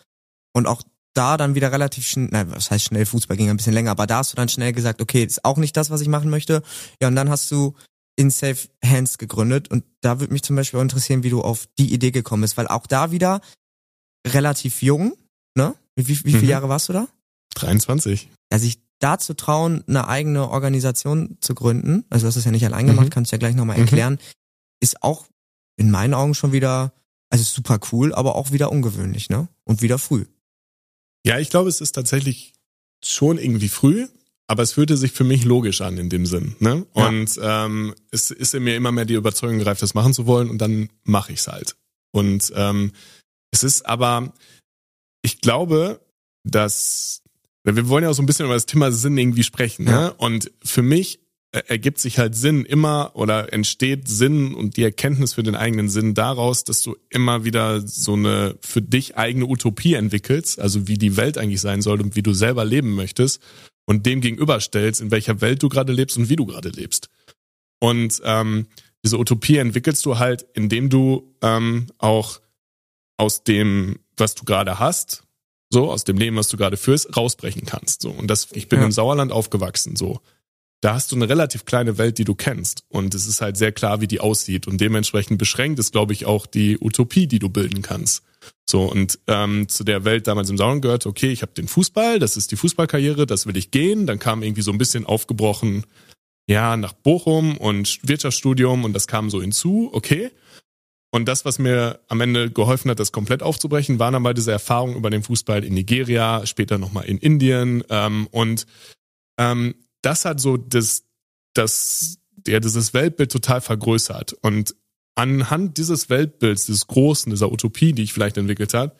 Und auch da dann wieder relativ schnell, nein, was heißt schnell, Fußball ging ein bisschen länger, aber da hast du dann schnell gesagt, okay, ist auch nicht das, was ich machen möchte. Ja, und dann hast du in Safe Hands gegründet und da würde mich zum Beispiel auch interessieren, wie du auf die Idee gekommen bist, weil auch da wieder relativ jung, ne? Wie, wie, wie viele mhm. Jahre warst du da? 23. Ja, sich da zu trauen, eine eigene Organisation zu gründen, also du hast es ja nicht allein gemacht, mhm. kannst du ja gleich nochmal mhm. erklären, mhm. ist auch in meinen Augen schon wieder, also super cool, aber auch wieder ungewöhnlich, ne? Und wieder früh. Ja, ich glaube, es ist tatsächlich schon irgendwie früh. aber es fühlte sich für mich logisch an in dem Sinn. Ne? Ja. Und ähm, es ist in mir immer mehr die Überzeugung gereift, das machen zu wollen und dann mache ich's halt. Und ähm, es ist aber, ich glaube, dass wir wollen ja auch so ein bisschen über das Thema Sinn irgendwie sprechen. Ja. Ne? Und für mich äh, ergibt sich halt Sinn immer oder entsteht Sinn und die Erkenntnis für den eigenen Sinn daraus, dass du immer wieder so eine für dich eigene Utopie entwickelst, also wie die Welt eigentlich sein soll und wie du selber leben möchtest und dem gegenüberstellst, in welcher Welt du gerade lebst und wie du gerade lebst. Und ähm, diese Utopie entwickelst du halt, indem du ähm, auch aus dem, was du gerade hast, so aus dem Leben, was du gerade führst, rausbrechen kannst. So und das, ich bin Ja. im Sauerland aufgewachsen, so da hast du eine relativ kleine Welt, die du kennst. Und es ist halt sehr klar, wie die aussieht. Und dementsprechend beschränkt ist, glaube ich, auch die Utopie, die du bilden kannst. So, und ähm, zu der Welt damals im Sauerland gehört, okay, ich habe den Fußball, das ist die Fußballkarriere, das will ich gehen. Dann kam irgendwie so ein bisschen aufgebrochen, ja, nach Bochum und Wirtschaftsstudium und das kam so hinzu, okay. Und das, was mir am Ende geholfen hat, das komplett aufzubrechen, waren mal diese Erfahrungen über den Fußball in Nigeria, später nochmal in Indien. Ähm, und ähm, das hat so das, das, ja, dieses Weltbild total vergrößert. Und anhand dieses Weltbilds, dieses Großen, dieser Utopie, die ich vielleicht entwickelt habe,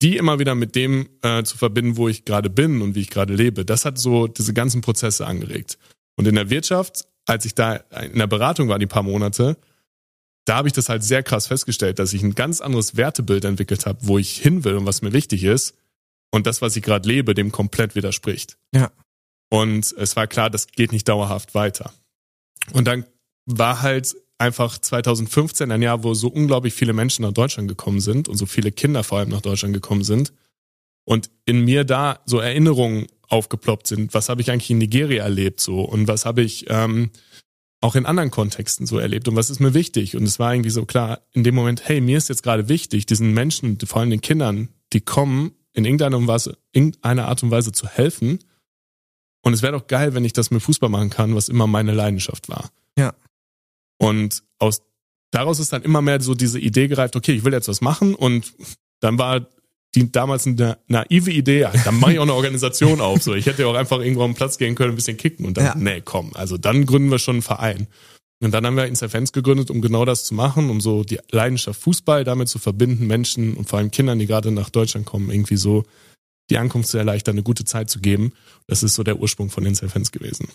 die immer wieder mit dem äh, zu verbinden, wo ich gerade bin und wie ich gerade lebe, das hat so diese ganzen Prozesse angeregt. Und in der Wirtschaft, als ich da in der Beratung war, die paar Monate, da habe ich das halt sehr krass festgestellt, dass ich ein ganz anderes Wertebild entwickelt habe, wo ich hin will und was mir wichtig ist. Und das, was ich gerade lebe, dem komplett widerspricht. Ja. Und es war klar, das geht nicht dauerhaft weiter. Und dann war halt einfach 2015 ein Jahr, wo so unglaublich viele Menschen nach Deutschland gekommen sind und so viele Kinder vor allem nach Deutschland gekommen sind. Und in mir da so Erinnerungen aufgeploppt sind. Was habe ich eigentlich in Nigeria erlebt so und was habe ich ähm, auch in anderen Kontexten so erlebt und was ist mir wichtig? Und es war irgendwie so klar in dem Moment, hey, mir ist jetzt gerade wichtig, diesen Menschen, vor allem den Kindern, die kommen, in irgendeiner, Weise, irgendeiner Art und Weise zu helfen. Und es wäre doch geil, wenn ich das mit Fußball machen kann, was immer meine Leidenschaft war. Ja. Und aus daraus ist dann immer mehr so diese Idee gereift, okay, ich will jetzt was machen und dann war die damals eine naive Idee, dann mache ich auch eine Organisation auf. So, ich hätte ja auch einfach irgendwo auf den Platz gehen können, ein bisschen kicken und dann, Ja. nee, komm, also dann gründen wir schon einen Verein. Und dann haben wir Inserfans gegründet, um genau das zu machen, um so die Leidenschaft Fußball damit zu verbinden, Menschen und vor allem Kindern, die gerade nach Deutschland kommen, irgendwie so die Ankunft zu erleichtern, eine gute Zeit zu geben. Das ist so der Ursprung von Inserfans gewesen.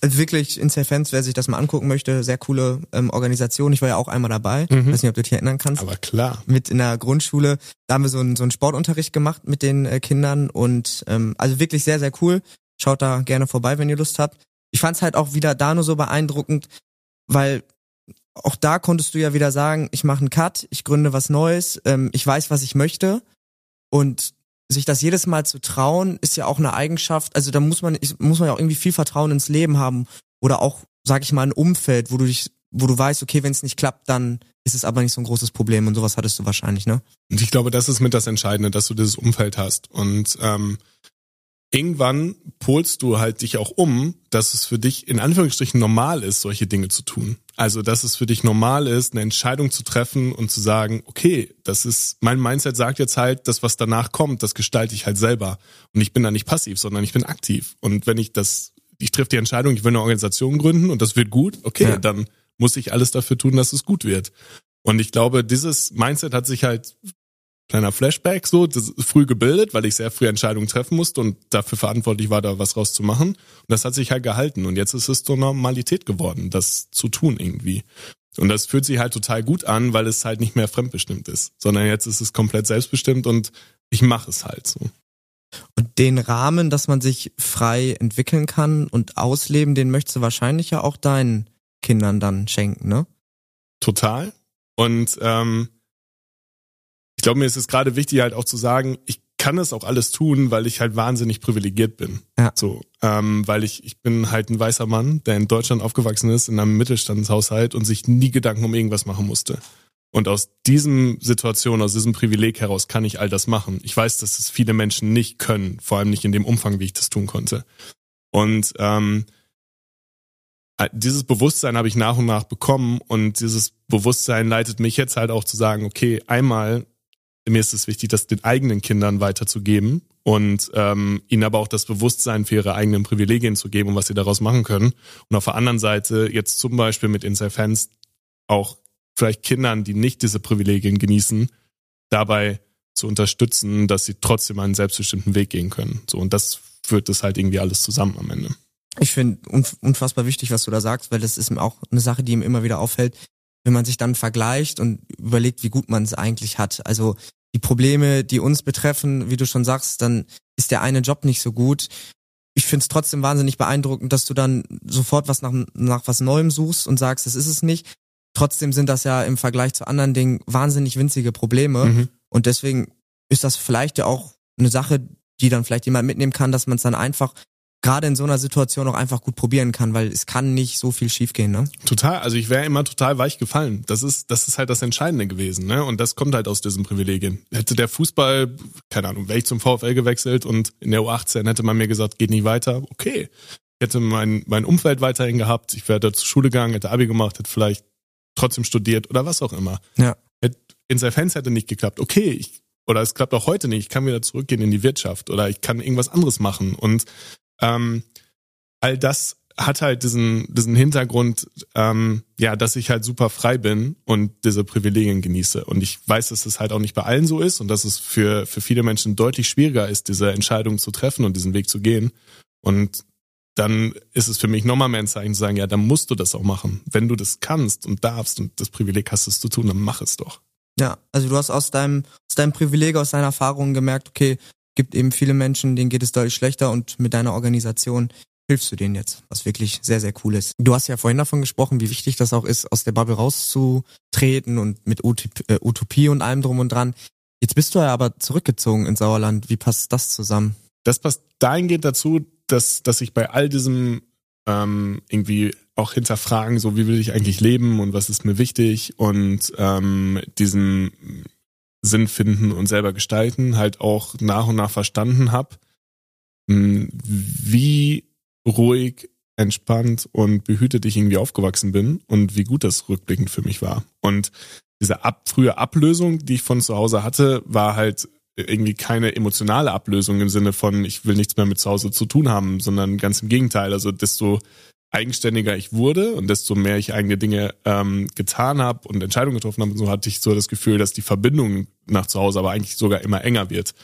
Also wirklich in Fans, wer sich das mal angucken möchte, sehr coole ähm, Organisation. Ich war ja auch einmal dabei. Mhm. Weiß nicht, ob du dich erinnern kannst. Aber klar. mit in der Grundschule. Da haben wir so einen, so einen Sportunterricht gemacht mit den äh, Kindern und ähm, also wirklich sehr, sehr cool. Schaut da gerne vorbei, wenn ihr Lust habt. Ich fand's halt auch wieder da nur so beeindruckend, weil auch da konntest du ja wieder sagen, ich mache einen Cut, ich gründe was Neues, ähm, ich weiß, was ich möchte und sich das jedes Mal zu trauen, ist ja auch eine Eigenschaft. Also da muss man, muss man ja auch irgendwie viel Vertrauen ins Leben haben oder auch, sag ich mal, ein Umfeld, wo du dich, wo du weißt, okay, wenn es nicht klappt, dann ist es aber nicht so ein großes Problem und sowas hattest du wahrscheinlich, ne? Und ich glaube, das ist mit das Entscheidende, dass du dieses Umfeld hast. Und ähm, irgendwann polst du halt dich auch um, dass es für dich in Anführungsstrichen normal ist, solche Dinge zu tun. Also, dass es für dich normal ist, eine Entscheidung zu treffen und zu sagen, okay, das ist, mein Mindset sagt jetzt halt, das, was danach kommt, das gestalte ich halt selber. Und ich bin da nicht passiv, sondern ich bin aktiv. Und wenn ich das, ich treffe die Entscheidung, ich will eine Organisation gründen und das wird gut, okay, Ja. dann muss ich alles dafür tun, dass es gut wird. Und ich glaube, dieses Mindset hat sich halt kleiner Flashback so, das ist früh gebildet, weil ich sehr früh Entscheidungen treffen musste und dafür verantwortlich war, da was rauszumachen. Und das hat sich halt gehalten. Und jetzt ist es zur Normalität geworden, das zu tun irgendwie. Und das fühlt sich halt total gut an, weil es halt nicht mehr fremdbestimmt ist, sondern jetzt ist es komplett selbstbestimmt und ich mache es halt so. Und den Rahmen, dass man sich frei entwickeln kann und ausleben, den möchtest du wahrscheinlich ja auch deinen Kindern dann schenken, ne? Total. Und ähm, ich glaube, mir ist es gerade wichtig, halt auch zu sagen, ich kann es auch alles tun, weil ich halt wahnsinnig privilegiert bin. Ja. So, ähm, weil ich, ich bin halt ein weißer Mann, der in Deutschland aufgewachsen ist, in einem Mittelstandshaushalt und sich nie Gedanken um irgendwas machen musste. Und aus diesem Situation, aus diesem Privileg heraus kann ich all das machen. Ich weiß, dass es viele Menschen nicht können, vor allem nicht in dem Umfang, wie ich das tun konnte. Und ähm, dieses Bewusstsein habe ich nach und nach bekommen und dieses Bewusstsein leitet mich jetzt halt auch zu sagen, okay, einmal, mir ist es wichtig, das den eigenen Kindern weiterzugeben und ähm, ihnen aber auch das Bewusstsein für ihre eigenen Privilegien zu geben und was sie daraus machen können. Und auf der anderen Seite jetzt zum Beispiel mit Inside Fans auch vielleicht Kindern, die nicht diese Privilegien genießen, dabei zu unterstützen, dass sie trotzdem einen selbstbestimmten Weg gehen können. So und das führt das halt irgendwie alles zusammen am Ende. Ich finde unfassbar wichtig, was du da sagst, weil das ist auch eine Sache, die ihm immer wieder auffällt, wenn man sich dann vergleicht und überlegt, wie gut man es eigentlich hat. Also die Probleme, die uns betreffen, wie du schon sagst, dann ist der eine Job nicht so gut. Ich finde es trotzdem wahnsinnig beeindruckend, dass du dann sofort was nach, nach was Neuem suchst und sagst, das ist es nicht. Trotzdem sind das ja im Vergleich zu anderen Dingen wahnsinnig winzige Probleme. Mhm. Und deswegen ist das vielleicht ja auch eine Sache, die dann vielleicht jemand mitnehmen kann, dass man es dann einfach gerade in so einer Situation auch einfach gut probieren kann, weil es kann nicht so viel schiefgehen, ne? Total, also ich wäre immer total weich gefallen. Das ist, das ist halt das Entscheidende gewesen, ne? Und das kommt halt aus diesen Privilegien. Hätte der Fußball, keine Ahnung, wäre ich zum VfL gewechselt und in der U18 hätte man mir gesagt, geht nie weiter, okay. Ich hätte mein, mein Umfeld weiterhin gehabt, ich wäre da zur Schule gegangen, hätte Abi gemacht, hätte vielleicht trotzdem studiert oder was auch immer. Ja. In Fans hätte nicht geklappt, okay, ich, oder es klappt auch heute nicht, ich kann wieder zurückgehen in die Wirtschaft oder ich kann irgendwas anderes machen und ähm, all das hat halt diesen, diesen Hintergrund, ähm, ja, dass ich halt super frei bin und diese Privilegien genieße. Und ich weiß, dass es halt auch nicht bei allen so ist und dass es für, für viele Menschen deutlich schwieriger ist, diese Entscheidung zu treffen und diesen Weg zu gehen. Und dann ist es für mich nochmal mehr ein Zeichen zu sagen, ja, dann musst du das auch machen. Wenn du das kannst und darfst und das Privileg hast, es zu tun, dann mach es doch. Ja, also du hast aus deinem, aus deinem Privileg, aus deiner Erfahrung gemerkt, okay, gibt eben viele Menschen, denen geht es deutlich schlechter und mit deiner Organisation hilfst du denen jetzt, was wirklich sehr, sehr cool ist. Du hast ja vorhin davon gesprochen, wie wichtig das auch ist, aus der Bubble rauszutreten und mit äh, Utopie und allem drum und dran. Jetzt bist du ja aber zurückgezogen in Sauerland. Wie passt das zusammen? Das passt dahingehend dazu, dass, dass ich bei all diesem ähm, irgendwie auch hinterfragen, so wie will ich eigentlich leben und was ist mir wichtig und ähm, diesen Sinn finden und selber gestalten, halt auch nach und nach verstanden habe, hm, wie ruhig, entspannt und behütet ich irgendwie aufgewachsen bin und wie gut das rückblickend für mich war. Und diese ab, frühe Ablösung, die ich von zu Hause hatte, war halt irgendwie keine emotionale Ablösung im Sinne von, ich will nichts mehr mit zu Hause zu tun haben, sondern ganz im Gegenteil. Also desto eigenständiger ich wurde und desto mehr ich eigene Dinge ähm, getan habe und Entscheidungen getroffen habe, so hatte ich so das Gefühl, dass die Verbindung nach zu Hause aber eigentlich sogar immer enger wird.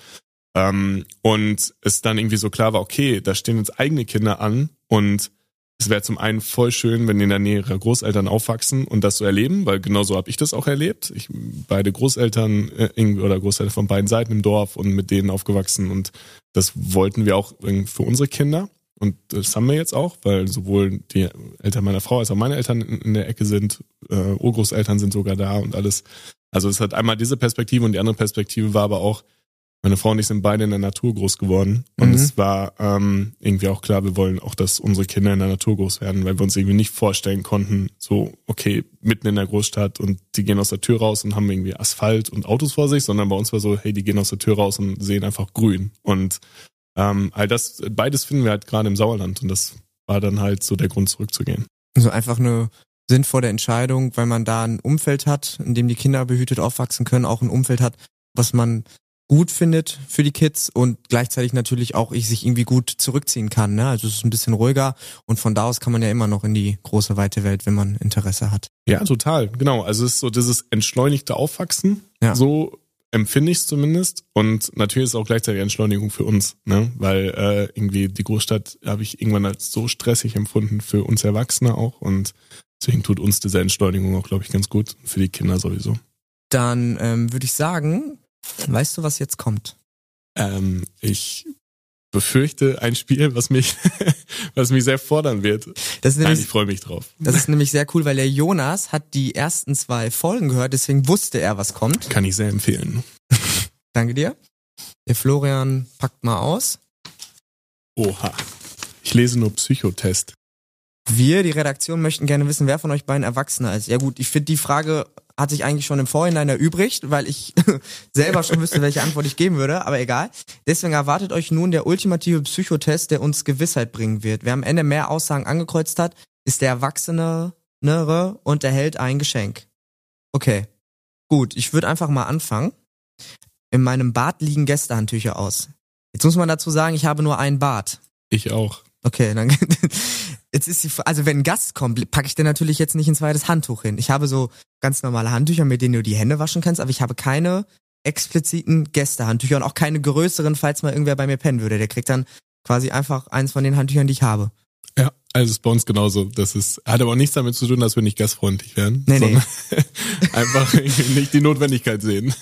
Ähm, und es dann irgendwie so klar war, okay, da stehen jetzt eigene Kinder an und es wäre zum einen voll schön, wenn die in der Nähe ihrer Großeltern aufwachsen und das so erleben, weil genau so habe ich das auch erlebt. Ich beide Großeltern äh, oder Großeltern von beiden Seiten im Dorf und mit denen aufgewachsen und das wollten wir auch für unsere Kinder. Und das haben wir jetzt auch, weil sowohl die Eltern meiner Frau als auch meine Eltern in der Ecke sind, äh, Urgroßeltern sind sogar da und alles. Also es hat einmal diese Perspektive und die andere Perspektive war aber auch, meine Frau und ich sind beide in der Natur groß geworden. Und mhm. es war ähm, irgendwie auch klar, wir wollen auch, dass unsere Kinder in der Natur groß werden, weil wir uns irgendwie nicht vorstellen konnten, so, okay, mitten in der Großstadt und die gehen aus der Tür raus und haben irgendwie Asphalt und Autos vor sich, sondern bei uns war so, hey, die gehen aus der Tür raus und sehen einfach grün. Und ähm, all das, beides finden wir halt gerade im Sauerland und das war dann halt so der Grund zurückzugehen. Also einfach eine sinnvolle Entscheidung, weil man da ein Umfeld hat, in dem die Kinder behütet aufwachsen können, auch ein Umfeld hat, was man gut findet für die Kids und gleichzeitig natürlich auch ich sich irgendwie gut zurückziehen kann. Ne? Also es ist ein bisschen ruhiger und von da aus kann man ja immer noch in die große weite Welt, wenn man Interesse hat. Ja, total, genau. Also es ist so dieses entschleunigte Aufwachsen. Ja. So empfinde ich es zumindest. Und natürlich ist es auch gleichzeitig Entschleunigung für uns, ne? Weil äh, irgendwie die Großstadt habe ich irgendwann als so stressig empfunden für uns Erwachsene auch. Und deswegen tut uns diese Entschleunigung auch, glaube ich, ganz gut. Für die Kinder sowieso. Dann ähm, würde ich sagen, weißt du, was jetzt kommt? Ähm, ich befürchte ein Spiel, was mich, was mich sehr fordern wird. Das ist nämlich, Nein, ich freue mich drauf. Das ist nämlich sehr cool, weil der Jonas hat die ersten zwei Folgen gehört, deswegen wusste er, was kommt. Kann ich sehr empfehlen. Danke dir. Der Florian packt mal aus. Oha. Ich lese nur Psychotest. Wir, die Redaktion, möchten gerne wissen, wer von euch beiden Erwachsener ist. Ja gut, ich finde die Frage hat sich eigentlich schon im Vorhinein erübrigt, weil ich selber schon wüsste, welche Antwort ich geben würde, aber egal. Deswegen erwartet euch nun der ultimative Psychotest, der uns Gewissheit bringen wird. Wer am Ende mehr Aussagen angekreuzt hat, ist der Erwachsenere und erhält ein Geschenk. Okay. Gut, ich würde einfach mal anfangen. In meinem Bad liegen Gästehandtücher aus. Jetzt muss man dazu sagen, ich habe nur einen Bart. Ich auch. Okay, dann jetzt ist die also wenn ein Gast kommt, packe ich dir natürlich jetzt nicht ein zweites Handtuch hin. Ich habe so ganz normale Handtücher, mit denen du die Hände waschen kannst, aber ich habe keine expliziten Gästehandtücher und auch keine größeren, falls mal irgendwer bei mir pennen würde. Der kriegt dann quasi einfach eins von den Handtüchern, die ich habe. Ja, also ist bei uns genauso. Das ist, hat aber auch nichts damit zu tun, dass wir nicht gastfreundlich werden. Nee, nee. sondern einfach nicht die Notwendigkeit sehen.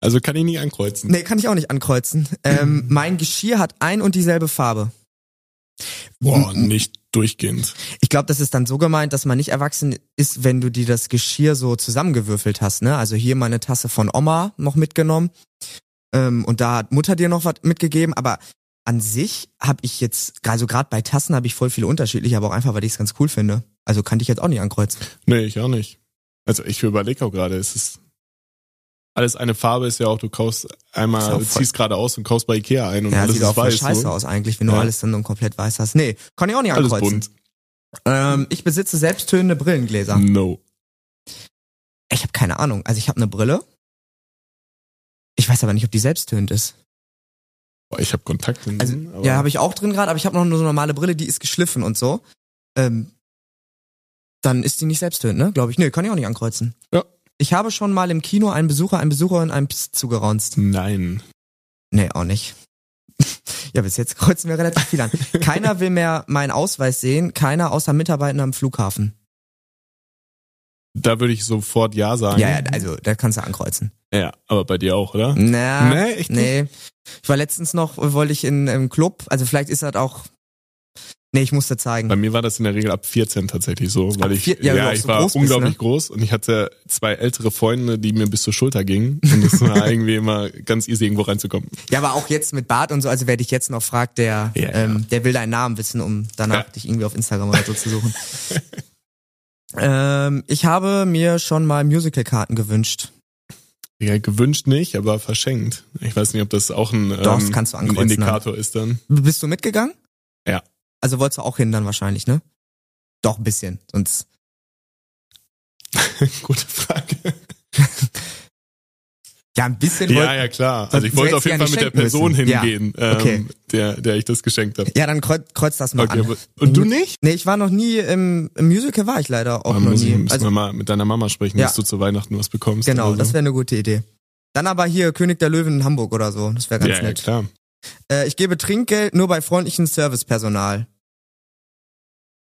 Also kann ich nicht ankreuzen. Nee, kann ich auch nicht ankreuzen. Ähm, mein Geschirr hat ein und dieselbe Farbe. Boah, nicht durchgehend. Ich glaube, das ist dann so gemeint, dass man nicht erwachsen ist, wenn du dir das Geschirr so zusammengewürfelt hast. Ne? Also hier mal eine Tasse von Oma noch mitgenommen ähm, und da hat Mutter dir noch was mitgegeben. Aber an sich habe ich jetzt, also gerade bei Tassen habe ich voll viele unterschiedliche, aber auch einfach, weil ich es ganz cool finde. Also kann ich jetzt auch nicht ankreuzen. Nee, ich auch nicht. Also ich überlege auch gerade, es ist alles eine Farbe ist ja auch, du kaufst einmal, auch voll- ziehst gerade aus und kaufst bei Ikea ein und Ja, alles sieht ist auch weiß. scheiße so. aus eigentlich, wenn du Ja. alles dann so komplett weiß hast. Nee, kann ich auch nicht Alles ankreuzen. bunt. Ähm, ich besitze selbsttönende Brillengläser. No. Ich habe keine Ahnung. Also ich habe eine Brille. Ich weiß aber nicht, ob die selbsttönend ist. Boah, ich habe Kontaktlinsen. Also, aber ja, habe ich auch drin gerade, aber ich habe noch eine so normale Brille, die ist geschliffen und so. Ähm, dann ist die nicht selbsttönend, ne? Glaube ich. Nee, kann ich auch nicht ankreuzen. Ja. Ich habe schon mal im Kino einen Besucher, einen Besucherin einem Psst zugeraunzt. Nein. Nee, auch nicht. ja, bis jetzt kreuzen wir relativ viel an. Keiner will mehr meinen Ausweis sehen, keiner außer Mitarbeitender am Flughafen. Da würde ich sofort Ja sagen. Ja, ja, also, da kannst du ankreuzen. Ja, aber bei dir auch, oder? Na, Nee, nicht? nee. Ich war letztens noch, wollte ich in einem Club, also vielleicht ist das auch, nee, ich musste zeigen. Bei mir war das in der Regel ab 14 tatsächlich so, weil Ab ich, vier- ja, du auch ich so war bist, unglaublich ne? groß und ich hatte zwei ältere Freunde, die mir bis zur Schulter gingen und es war irgendwie immer ganz easy irgendwo reinzukommen. Ja, aber auch jetzt mit Bart und so, also wer dich jetzt noch fragt, der, Ja, ja. ähm, der will deinen Namen wissen, um danach Ja. dich irgendwie auf Instagram oder so zu suchen. ähm, ich habe mir schon mal Musicalkarten gewünscht. Ja, gewünscht nicht, aber verschenkt. Ich weiß nicht, ob das auch ein, Doch, ähm, ein ankreuzen, Indikator ist dann. Bist du mitgegangen? Ja. Also wolltest du auch hin dann wahrscheinlich, ne? Doch, ein bisschen. Sonst. Gute Frage. Ja, ein bisschen Ja, ja, klar. Also ich wollte auf ja jeden Fall mit der Person müssen. Ja. hingehen, ähm, Okay. der, der ich das geschenkt habe. Ja, dann kreuz, kreuz das mal Okay, an. und du nicht? Nee, ich war noch nie im, im Musical, war ich leider auch Da noch muss nie. müssen Also, wir mal mit deiner Mama sprechen, Ja. dass du zu Weihnachten was bekommst. genau, so. das wäre eine gute Idee. Dann aber hier König der Löwen in Hamburg oder so. Das wäre ganz ja, ja, nett. klar. Äh, ich gebe Trinkgeld nur bei freundlichem Servicepersonal.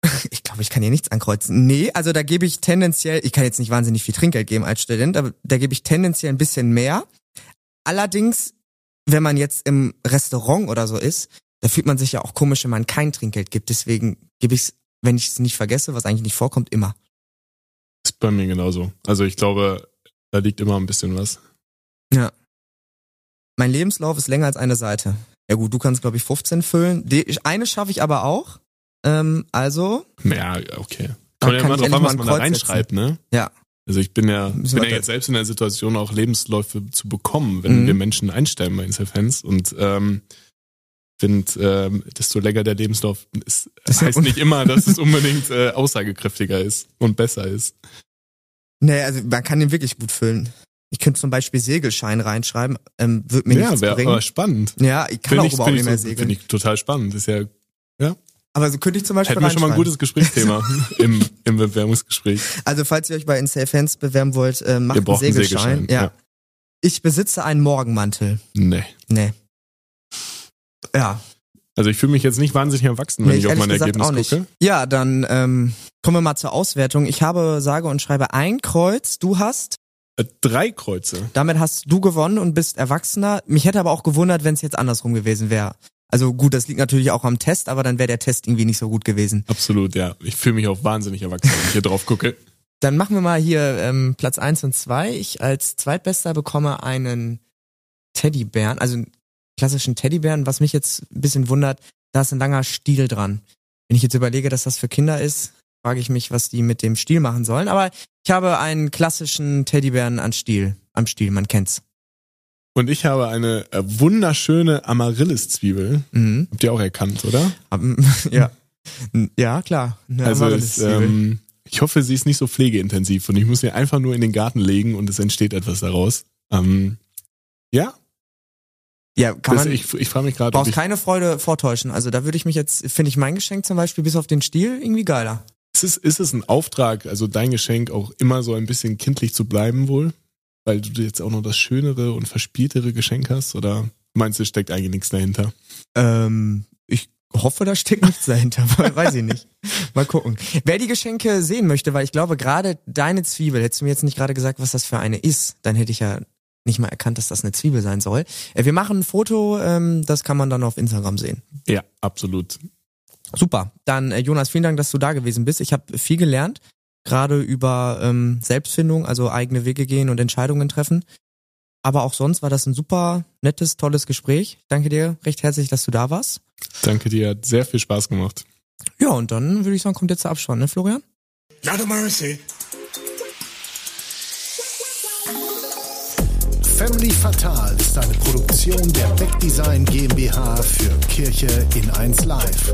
Ich glaube, ich kann hier nichts ankreuzen. Nee, also da gebe ich tendenziell, ich kann jetzt nicht wahnsinnig viel Trinkgeld geben als Student, aber da gebe ich tendenziell ein bisschen mehr. Allerdings, wenn man jetzt im Restaurant oder so ist, da fühlt man sich ja auch komisch, wenn man kein Trinkgeld gibt. Deswegen gebe ich es, wenn ich es nicht vergesse, was eigentlich nicht vorkommt, immer. Ist bei mir genauso. Also ich glaube, da liegt immer ein bisschen was. Mein Lebenslauf ist länger als eine Seite. Ja gut, du kannst, glaube ich, 15 füllen. Die, eine schaffe ich aber auch. Ähm, also, Ja, okay. Da Kommt ja kann immer drauf an, was man da reinschreibt, ne? Ja. Also ich bin ja, bin ja jetzt selbst in der Situation, auch Lebensläufe zu bekommen, wenn Mhm. wir Menschen einstellen bei Insta-Fans und ähm, finde, ähm, desto länger der Lebenslauf ist, Das ja heißt nicht immer, dass es unbedingt äh, aussagekräftiger ist und besser ist. nee, also man kann den wirklich gut füllen. Ich könnte zum Beispiel Segelschein reinschreiben, ähm, wird mir ja, nichts wäre bringen. aber spannend. Ja, ich kann Finde auch ich, überhaupt find nicht ich, mehr so, segeln. finde ich total spannend. Ist ja, Aber so könnte ich zum Beispiel hätten wir schon mal ein gutes Gesprächsthema im, im Bewerbungsgespräch. Also falls ihr euch bei Insale Fans bewerben wollt, äh, macht Ihr einen Segelschein. Segelschein, ja. ja. Ich besitze einen Morgenmantel. Nee. Nee. Ja, Also ich fühle mich jetzt nicht wahnsinnig erwachsen, wenn nee, ich auf ehrlich mein Ergebnis gucke. Ja, dann ähm, kommen wir mal zur Auswertung. Ich habe sage und schreibe ein Kreuz. Du hast drei Kreuze. Damit hast du gewonnen und bist Erwachsener. Mich hätte aber auch gewundert, wenn es jetzt andersrum gewesen wäre. Also gut, das liegt natürlich auch am Test, aber dann wäre der Test irgendwie nicht so gut gewesen. Absolut, ja. Ich fühle mich auch wahnsinnig erwachsen, wenn ich hier drauf gucke. Dann machen wir mal hier ähm, Platz eins und zwei. Ich als Zweitbester bekomme einen Teddybären, also einen klassischen Teddybären. Was mich jetzt ein bisschen wundert, da ist ein langer Stiel dran. Wenn ich jetzt überlege, dass das für Kinder ist, frage ich mich, was die mit dem Stiel machen sollen. Aber ich habe einen klassischen Teddybären an Stiel, am Stiel, man kennt's. Und ich habe eine äh, wunderschöne Amaryllis-Zwiebel. Mhm. Habt ihr auch erkannt, oder? Ja. Ja, klar. Eine also es, ähm, ich hoffe, sie ist nicht so pflegeintensiv und ich muss sie einfach nur in den Garten legen und es entsteht etwas daraus. Ähm, ja, Ja, kann Das, man. ich ich frage mich gerade, brauchst keine Freude vortäuschen. Also da würde ich mich jetzt, finde ich mein Geschenk zum Beispiel bis auf den Stiel irgendwie geiler. Ist, es, ist es ein Auftrag, also dein Geschenk auch immer so ein bisschen kindlich zu bleiben wohl? Weil du jetzt auch noch das schönere und verspieltere Geschenk hast? Oder meinst du, steckt eigentlich nichts dahinter? Ähm, ich hoffe, da steckt nichts dahinter. Weiß ich nicht. Mal gucken. Wer die Geschenke sehen möchte, weil ich glaube, gerade deine Zwiebel, hättest du mir jetzt nicht gerade gesagt, was das für eine ist, dann hätte ich ja nicht mal erkannt, dass das eine Zwiebel sein soll. Äh, Wir machen ein Foto, ähm, das kann man dann auf Instagram sehen. Ja, absolut. Super. Dann, äh, Jonas, vielen Dank, dass du da gewesen bist. Ich habe viel gelernt, gerade über ähm, Selbstfindung, also eigene Wege gehen und Entscheidungen treffen. Aber auch sonst war das ein super nettes, tolles Gespräch. Ich danke dir recht herzlich, dass du da warst. Danke dir, hat sehr viel Spaß gemacht. Ja, und dann würde ich sagen, kommt jetzt der Abspann, ne, Florian? Not a mercy. Family Fatal ist eine Produktion der Beckdesign GmbH für Kirche in 1 Live.